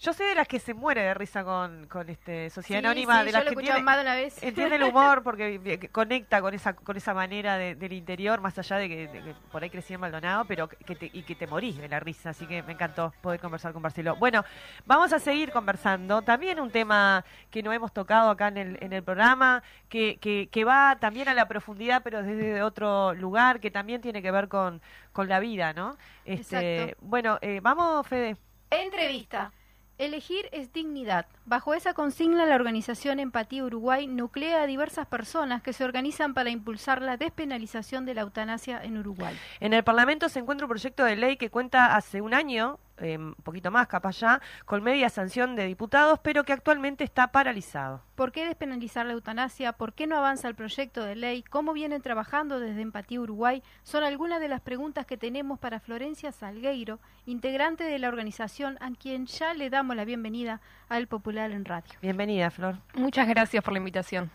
Yo sé de las que se muere de risa con, con este Sociedad Anónima, de las que entiende, una vez. entiende el humor porque conecta con esa con esa manera del interior, más allá de que, por ahí crecí en Maldonado, pero que te, y que te morís de la risa, así que me encantó poder conversar con Barceló. Bueno, vamos a seguir conversando. También un tema que no hemos tocado acá en el, en el programa, que, que, que va también a la profundidad, pero desde otro lugar, que también tiene que ver con, con la vida, ¿no? Este, Bueno, eh, vamos, Fede. Entrevista. Elegir es dignidad. Bajo esa consigna, la organización Empatía Uruguay nuclea a diversas personas que se organizan para impulsar la despenalización de la eutanasia en Uruguay. En el Parlamento se encuentra un proyecto de ley que cuenta hace un año eh, un poquito más capaz ya, con media sanción de diputados, pero que actualmente está paralizado. ¿Por qué despenalizar la eutanasia? ¿Por qué no avanza el proyecto de ley? ¿Cómo vienen trabajando desde Empatía Uruguay? Son algunas de las preguntas que tenemos para Florencia Salgueiro, integrante de la organización, a quien ya le damos la bienvenida al Popular en Radio. Bienvenida, Flor. Muchas gracias por la invitación.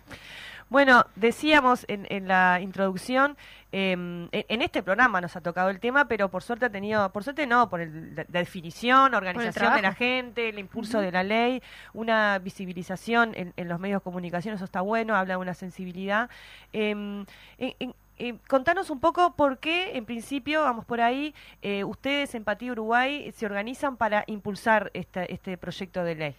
Bueno, decíamos en, la introducción, em, en este programa nos ha tocado el tema, pero por suerte ha tenido, por suerte no, por la definición, organización de la gente, el impulso de la ley, una visibilización en, los medios de comunicación, eso está bueno, habla de una sensibilidad. Em, contanos un poco por qué, en principio, vamos por ahí, eh, ustedes, Empatía Uruguay, se organizan para impulsar este proyecto de ley.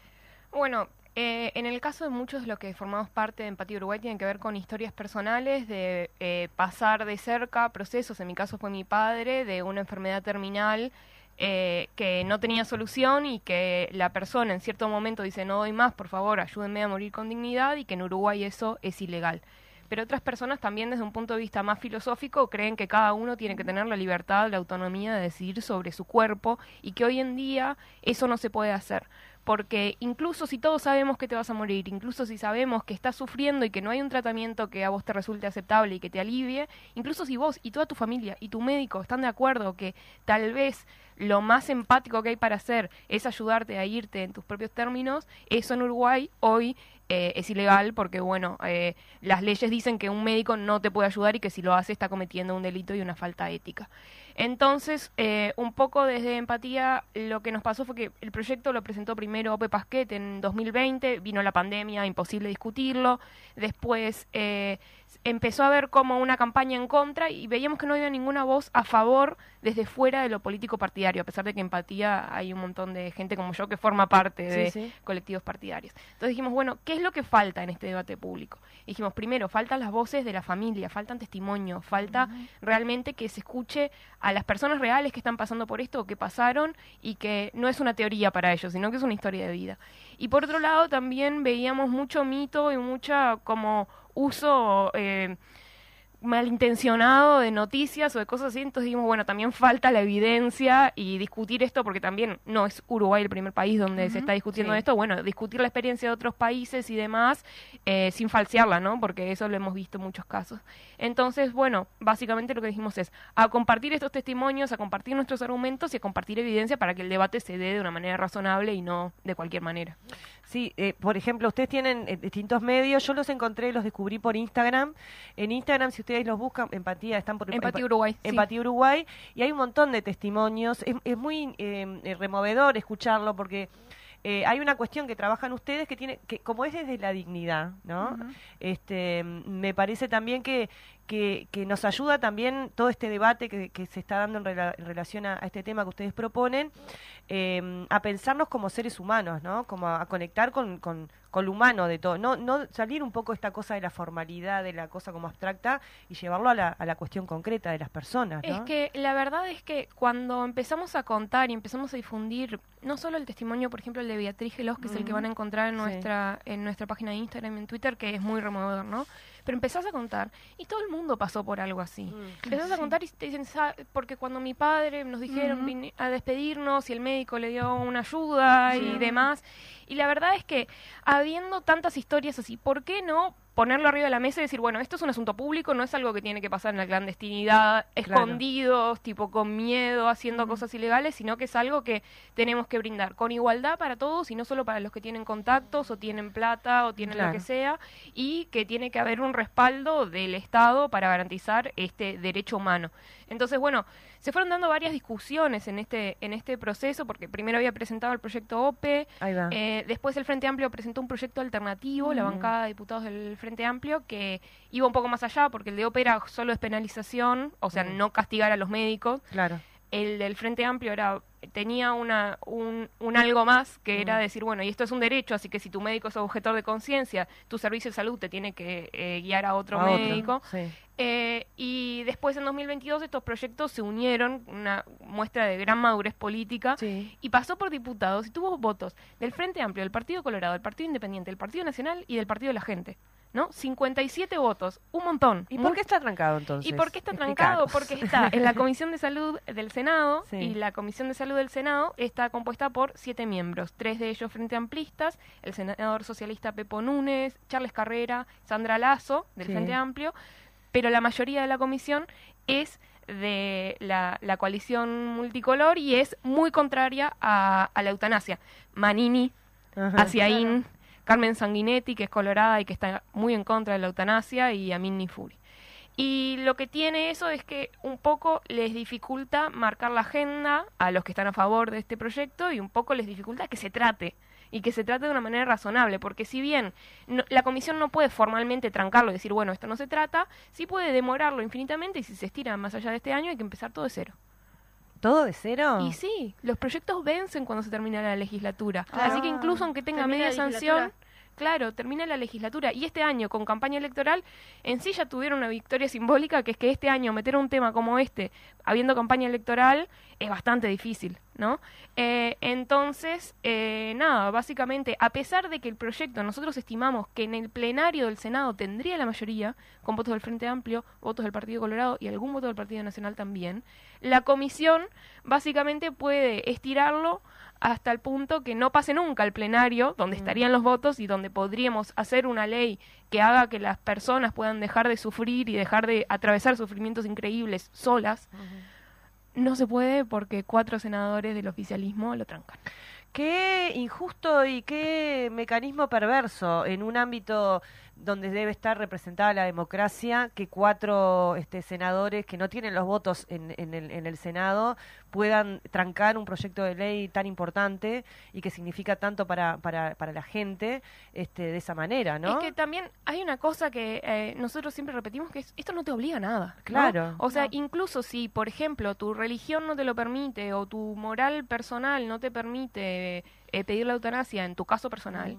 Bueno, Eh, en el caso de muchos de los que formamos parte de Empatía Uruguay tienen que ver con historias personales de eh, pasar de cerca procesos, en mi caso fue mi padre, de una enfermedad terminal eh, que no tenía solución y que la persona en cierto momento dice no doy más, por favor ayúdenme a morir con dignidad y que en Uruguay eso es ilegal. Pero otras personas también desde un punto de vista más filosófico creen que cada uno tiene que tener la libertad, la autonomía de decidir sobre su cuerpo y que hoy en día eso no se puede hacer porque incluso si todos sabemos que te vas a morir, incluso si sabemos que estás sufriendo y que no hay un tratamiento que a vos te resulte aceptable y que te alivie, incluso si vos y toda tu familia y tu médico están de acuerdo que tal vez lo más empático que hay para hacer es ayudarte a irte en tus propios términos, eso en Uruguay hoy eh, es ilegal porque, bueno, eh, las leyes dicen que un médico no te puede ayudar y que si lo hace está cometiendo un delito y una falta ética. Entonces, eh, un poco desde empatía, lo que nos pasó fue que el proyecto lo presentó primero Ope Pasquet en 2020, vino la pandemia, imposible discutirlo. Después eh, empezó a haber como una campaña en contra y veíamos que no había ninguna voz a favor desde fuera de lo político partidario, a pesar de que empatía hay un montón de gente como yo que forma parte de colectivos partidarios. Entonces dijimos, bueno, ¿qué es lo que falta en este debate público? dijimos, primero, faltan las voces de la familia, faltan testimonios, falta realmente que se escuche a las personas reales que están pasando por esto o que pasaron y que no es una teoría para ellos, sino que es una historia de vida. Y por otro lado también veíamos mucho mito y mucha como uso eh, malintencionado de noticias o de cosas así, entonces dijimos, bueno, también falta la evidencia y discutir esto, porque también no es Uruguay el primer país donde se está discutiendo esto, bueno, discutir la experiencia de otros países y demás eh, sin falsearla, ¿no? Porque eso lo hemos visto en muchos casos. Entonces, bueno, básicamente lo que dijimos es a compartir estos testimonios, a compartir nuestros argumentos y a compartir evidencia para que el debate se dé de una manera razonable y no de cualquier manera. Sí, eh, por ejemplo, ustedes tienen eh, distintos medios, yo los encontré, los descubrí por Instagram. En Instagram, si ustedes los buscan, Empatía, están por Empatía Uruguay. Empatía Uruguay, y hay un montón de testimonios. Es, muy eh, removedor escucharlo porque hay una cuestión que trabajan ustedes que tiene, que como es desde la dignidad, ¿no? Este, me parece también que, que, nos ayuda también todo este debate que, se está dando en, relación a, este tema que ustedes proponen, em, a pensarnos como seres humanos, ¿no? Como a, conectar con, con, lo humano de todo, no, no salir un poco esta cosa de la formalidad, de la cosa como abstracta y llevarlo a la, a la cuestión concreta de las personas. Es que la verdad es que cuando empezamos a contar y empezamos a difundir no solo el testimonio, por ejemplo, el de Beatriz Gelos, que es el que van a encontrar en nuestra, en nuestra página de Instagram y en Twitter, que es muy removedor, ¿no? Pero empezás a contar y todo el mundo pasó por algo así. Mm. empezás a contar y te dicen, porque cuando mi padre nos dijeron a despedirnos y el médico le dio una ayuda y demás. Y la verdad es que habiendo tantas historias así, ¿por qué no ponerlo arriba de la mesa y decir, bueno, esto es un asunto público, no es algo que tiene que pasar en la clandestinidad, escondidos, tipo con miedo, haciendo cosas ilegales, sino que es algo que tenemos que brindar con igualdad para todos y no solo para los que tienen contactos o tienen plata o tienen lo que sea, y que tiene que haber un respaldo del Estado para garantizar este derecho humano. Entonces, bueno, se fueron dando varias discusiones en este, en este proceso, porque primero había presentado el proyecto OPE, eh, después el Frente Amplio presentó un proyecto alternativo, la bancada de diputados del Frente Amplio, que iba un poco más allá, porque el de OPE era solo despenalización, o sea, no castigar a los médicos. Claro. El del Frente Amplio era tenía una, un, algo más que era decir, bueno, y esto es un derecho, así que si tu médico es objetor de conciencia, tu servicio de salud te tiene que eh, guiar a otro médico. Eh, y después en 2022 estos proyectos se unieron, una muestra de gran madurez política, y pasó por diputados y tuvo votos del Frente Amplio, del Partido Colorado, del Partido Independiente, del Partido Nacional y del Partido de la Gente. ¿no? 57 votos, un montón. ¿Y por qué está trancado entonces? ¿Y por qué está trancado? Porque está en la Comisión de Salud del Senado y la Comisión de Salud del Senado está compuesta por siete miembros, tres de ellos frente amplistas, el senador socialista Pepo Núñez, Charles Carrera, Sandra Lazo del Frente Amplio, pero la mayoría de la comisión es de la, coalición multicolor y es muy contraria a, la eutanasia. Manini, Asiaín, Carmen Sanguinetti, que es colorada y que está muy en contra de la eutanasia, y Amin Nifuri. Y lo que tiene eso es que un poco les dificulta marcar la agenda a los que están a favor de este proyecto y un poco les dificulta que se trate y que se trate de una manera razonable, porque si bien la comisión no puede formalmente trancarlo y decir, bueno, esto no se trata, sí puede demorarlo infinitamente y si se estira más allá de este año hay que empezar todo de cero. ¿Todo de cero? Y sí, los proyectos vencen cuando se termina la legislatura. Así que incluso aunque tenga media sanción, claro, termina la legislatura. Y este año, con campaña electoral, en sí ya tuvieron una victoria simbólica, que es que este año meter un tema como este, habiendo campaña electoral, es bastante difícil, ¿no? Eh, entonces, eh, nada, básicamente, a pesar de que el proyecto nosotros estimamos que en el plenario del Senado tendría la mayoría, con votos del Frente Amplio, votos del Partido Colorado y algún voto del Partido Nacional también, la comisión básicamente puede estirarlo hasta el punto que no pase nunca al plenario, donde estarían los votos y donde podríamos hacer una ley que haga que las personas puedan dejar de sufrir y dejar de atravesar sufrimientos increíbles solas. No se puede porque cuatro senadores del oficialismo lo trancan. Qué injusto y qué mecanismo perverso en un ámbito donde debe estar representada la democracia, que cuatro este, senadores que no tienen los votos en, en, el, en el Senado puedan trancar un proyecto de ley tan importante y que significa tanto para, para, para la gente este, de esa manera, ¿no? Es que también hay una cosa que eh, nosotros siempre repetimos, que es, esto no te obliga a nada. ¿no? Claro. O sea, incluso si, por ejemplo, tu religión no te lo permite o tu moral personal no te permite eh, pedir la eutanasia en tu caso personal,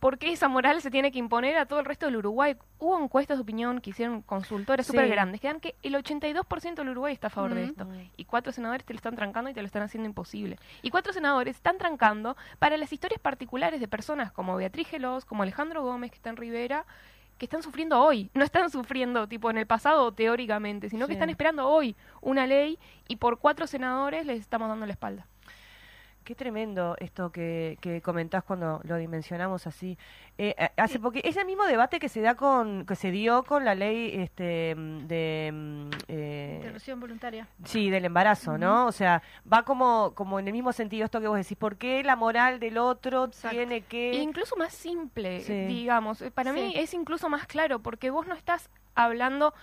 ¿por qué esa moral se tiene que imponer a todo el resto del Uruguay? Hubo encuestas de opinión que hicieron consultoras Sí. súper grandes, que dan que el 82% del Uruguay está a favor de esto. Y cuatro senadores te lo están trancando y te lo están haciendo imposible. Y cuatro senadores están trancando para las historias particulares de personas como Beatriz Gelos, como Alejandro Gómez, que está en Rivera, que están sufriendo hoy. No están sufriendo tipo en el pasado teóricamente, sino que están esperando hoy una ley y por cuatro senadores les estamos dando la espalda. Qué tremendo esto que, que comentás cuando lo dimensionamos así. Eh, hace porque es el mismo debate que se da con que se dio con la ley este mm, de mm, eh, Interrupción voluntaria. sí del embarazo, ¿no? O sea, va como como en el mismo sentido esto que vos decís. ¿Por qué la moral del otro Exacto. tiene E que incluso más simple, Sí. digamos. Eh, Para mí es incluso más claro, porque vos no estás hablando,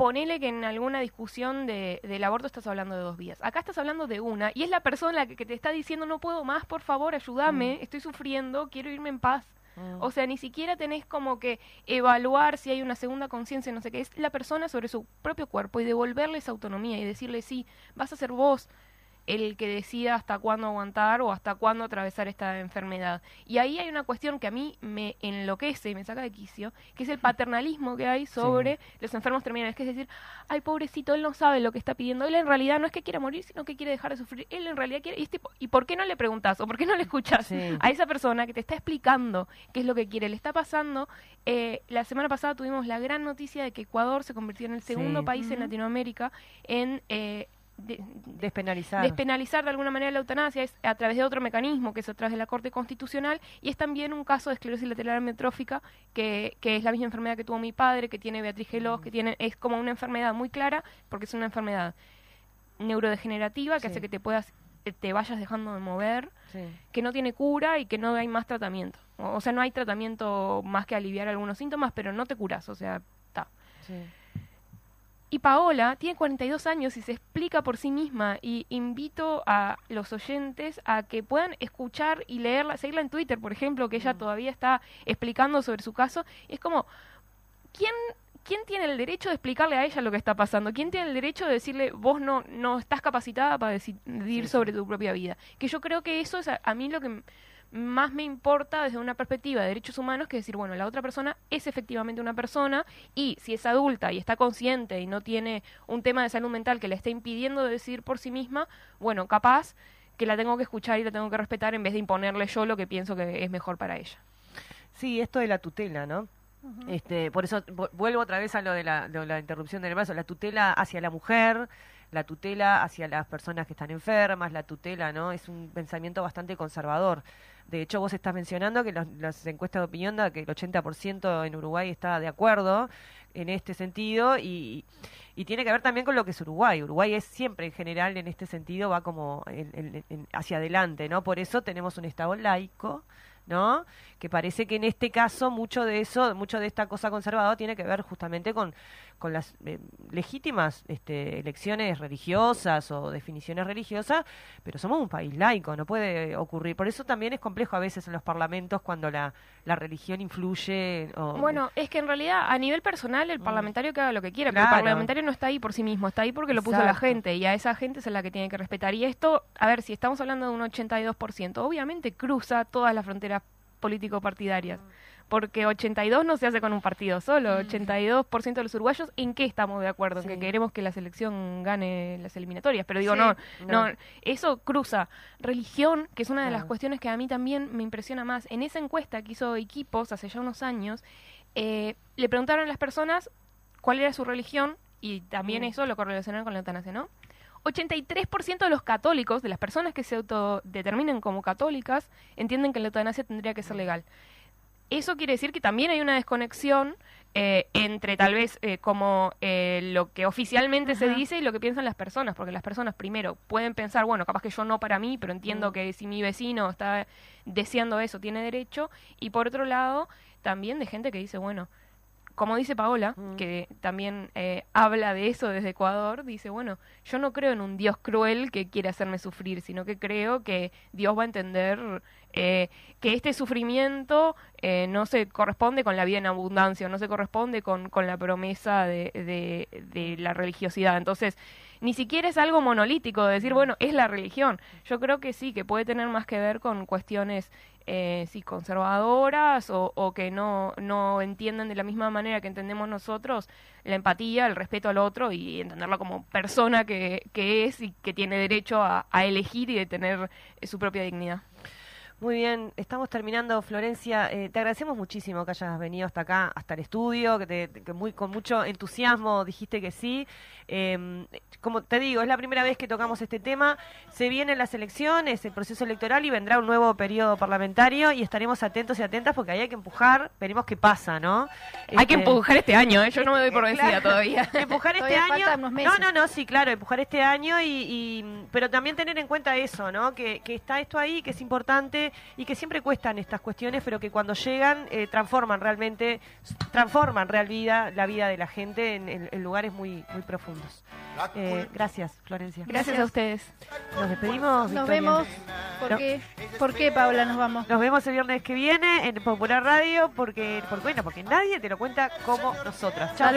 ponele que en alguna discusión de, del aborto estás hablando de dos vías. Acá estás hablando de una, y es la persona que, que te está diciendo, no puedo más, por favor, ayúdame, estoy sufriendo, quiero irme en paz. Mm. O sea, ni siquiera tenés como que evaluar si hay una segunda conciencia, no sé qué. Es la persona sobre su propio cuerpo y devolverle esa autonomía y decirle, sí, vas a ser vos el que decida hasta cuándo aguantar o hasta cuándo atravesar esta enfermedad. Y ahí hay una cuestión que a mí me enloquece y me saca de quicio, que es el paternalismo que hay sobre los enfermos terminales. Que es decir, ay, pobrecito, él no sabe lo que está pidiendo. Él en realidad no es que quiera morir, sino que quiere dejar de sufrir. Él en realidad quiere... Y, es tipo, ¿y por qué no le preguntas o por qué no le escuchas Sí. a esa persona que te está explicando qué es lo que quiere? Le está pasando... eh, la semana pasada tuvimos la gran noticia de que Ecuador se convirtió en el segundo Sí. país en. Latinoamérica en... eh, de- despenalizar? despenalizar de alguna manera la eutanasia es a través de otro mecanismo que es a través de la Corte Constitucional y es también un caso de esclerosis lateral amiotrófica que, que es la misma enfermedad que tuvo mi padre, que tiene Beatriz Gelos, que tiene es como una enfermedad muy clara porque es una enfermedad neurodegenerativa que Sí. hace que te puedas eh, te vayas dejando de mover, Sí. que no tiene cura y que no hay más tratamiento. O, o sea, no hay tratamiento más que aliviar algunos síntomas, pero no te curas, o sea, está. sí. Y Paola tiene 42 años y se explica por sí misma y invito a los oyentes a que puedan escuchar y leerla, seguirla en Twitter, por ejemplo, que ella todavía está explicando sobre su caso. Y es como, ¿quién, ¿quién tiene el derecho de explicarle a ella lo que está pasando? ¿Quién tiene el derecho de decirle, vos no, no estás capacitada para decidir sobre tu propia vida? Que yo creo que eso es a, a mí lo que más me importa desde una perspectiva de derechos humanos que decir, bueno, la otra persona es efectivamente una persona y si es adulta y está consciente y no tiene un tema de salud mental que le esté impidiendo de decidir por sí misma, bueno, capaz que la tengo que escuchar y la tengo que respetar en vez de imponerle yo lo que pienso que es mejor para ella. Sí, esto de la tutela, ¿no? Este, por eso vu- vuelvo otra vez a lo de la, de la interrupción del embarazo, la tutela hacia la mujer, la tutela hacia las personas que están enfermas, la tutela, ¿no? Es un pensamiento bastante conservador. De hecho, vos estás mencionando que los- las encuestas de opinión da que el 80% en Uruguay está de acuerdo en este sentido y, y tiene que ver también con lo que es Uruguay. Uruguay es siempre en general en este sentido va como en- en- hacia adelante, ¿no? Por eso tenemos un Estado laico, ¿no? Que parece que en este caso mucho de eso, mucho de esta cosa conservadora tiene que ver justamente con, con las eh, legítimas este, elecciones religiosas o definiciones religiosas, pero somos un país laico, no puede ocurrir. Por eso también es complejo a veces en los parlamentos cuando la, la religión influye. O, Bueno, es que en realidad a nivel personal el parlamentario que haga lo que quiera, pero Mm. El parlamentario no está ahí por sí mismo, está ahí porque lo puso la gente y a esa gente es a la que tiene que respetar. Y esto, a ver, si estamos hablando de un 82%, obviamente cruza todas las fronteras político-partidarias. Porque 82 no se hace con un partido solo. 82% de los uruguayos, ¿en qué estamos de acuerdo? En que queremos que la selección gane las eliminatorias. Pero digo, Sí, no, no. no, eso cruza religión, que es una de las cuestiones que a mí también me impresiona más. En esa encuesta que hizo Equipos hace ya unos años, eh, le preguntaron a las personas cuál era su religión y también Mm. eso lo correlacionaron con la eutanasia, ¿no? 83% de los católicos, de las personas que se autodeterminen como católicas, entienden que la eutanasia tendría que ser legal. Eso quiere decir que también hay una desconexión eh, entre tal vez eh, como eh, lo que oficialmente se dice y lo que piensan las personas, porque las personas primero pueden pensar, bueno, capaz que yo no para mí, pero entiendo Mm. que si mi vecino está deseando eso, tiene derecho, y por otro lado, también de gente que dice, bueno, como dice Paola, Mm. que también eh, habla de eso desde Ecuador, dice, bueno, yo no creo en un Dios cruel que quiere hacerme sufrir, sino que creo que Dios va a entender eh, que este sufrimiento eh, no se corresponde con la vida en abundancia, no se corresponde con, con la promesa de, de- de la religiosidad. Entonces, ni siquiera es algo monolítico de decir, bueno, es la religión. Yo creo que sí, que puede tener más que ver con cuestiones eh, sí, conservadoras o, o que no, no entienden de la misma manera que entendemos nosotros la empatía, el respeto al otro y entenderla como persona que, que es y que tiene derecho a, a elegir y de tener eh, su propia dignidad. Muy bien, estamos terminando, Florencia. Eh, te agradecemos muchísimo que hayas venido hasta acá, hasta el estudio, que, te- que muy, con mucho entusiasmo dijiste que sí. Eh, como te digo, es la primera vez que tocamos este tema. Se vienen las elecciones, el proceso electoral y vendrá un nuevo periodo parlamentario y estaremos atentos y atentas porque ahí hay que empujar. Veremos qué pasa, ¿no? Hay que Este, empujar este año, ¿eh? yo no me doy por [LAUGHS] vencida Claro. todavía. [LAUGHS] empujar este Todavía año. unos No, meses. no, no, sí, claro, empujar este año y, y- pero también tener en cuenta eso, ¿no? Que, que está esto ahí, que es importante y que siempre cuestan estas cuestiones, pero que cuando llegan eh, transforman realmente, transforman real vida, la vida de la gente en, en- en lugares muy, muy profundos. Eh, gracias, Florencia. Gracias a ustedes. Nos despedimos. Nos Victoria. vemos. ¿Por No. qué? ¿Por qué, Paula, nos vamos? Nos vemos el viernes que viene en Popular Radio porque, porque bueno, porque nadie te lo cuenta como nosotras. Chao,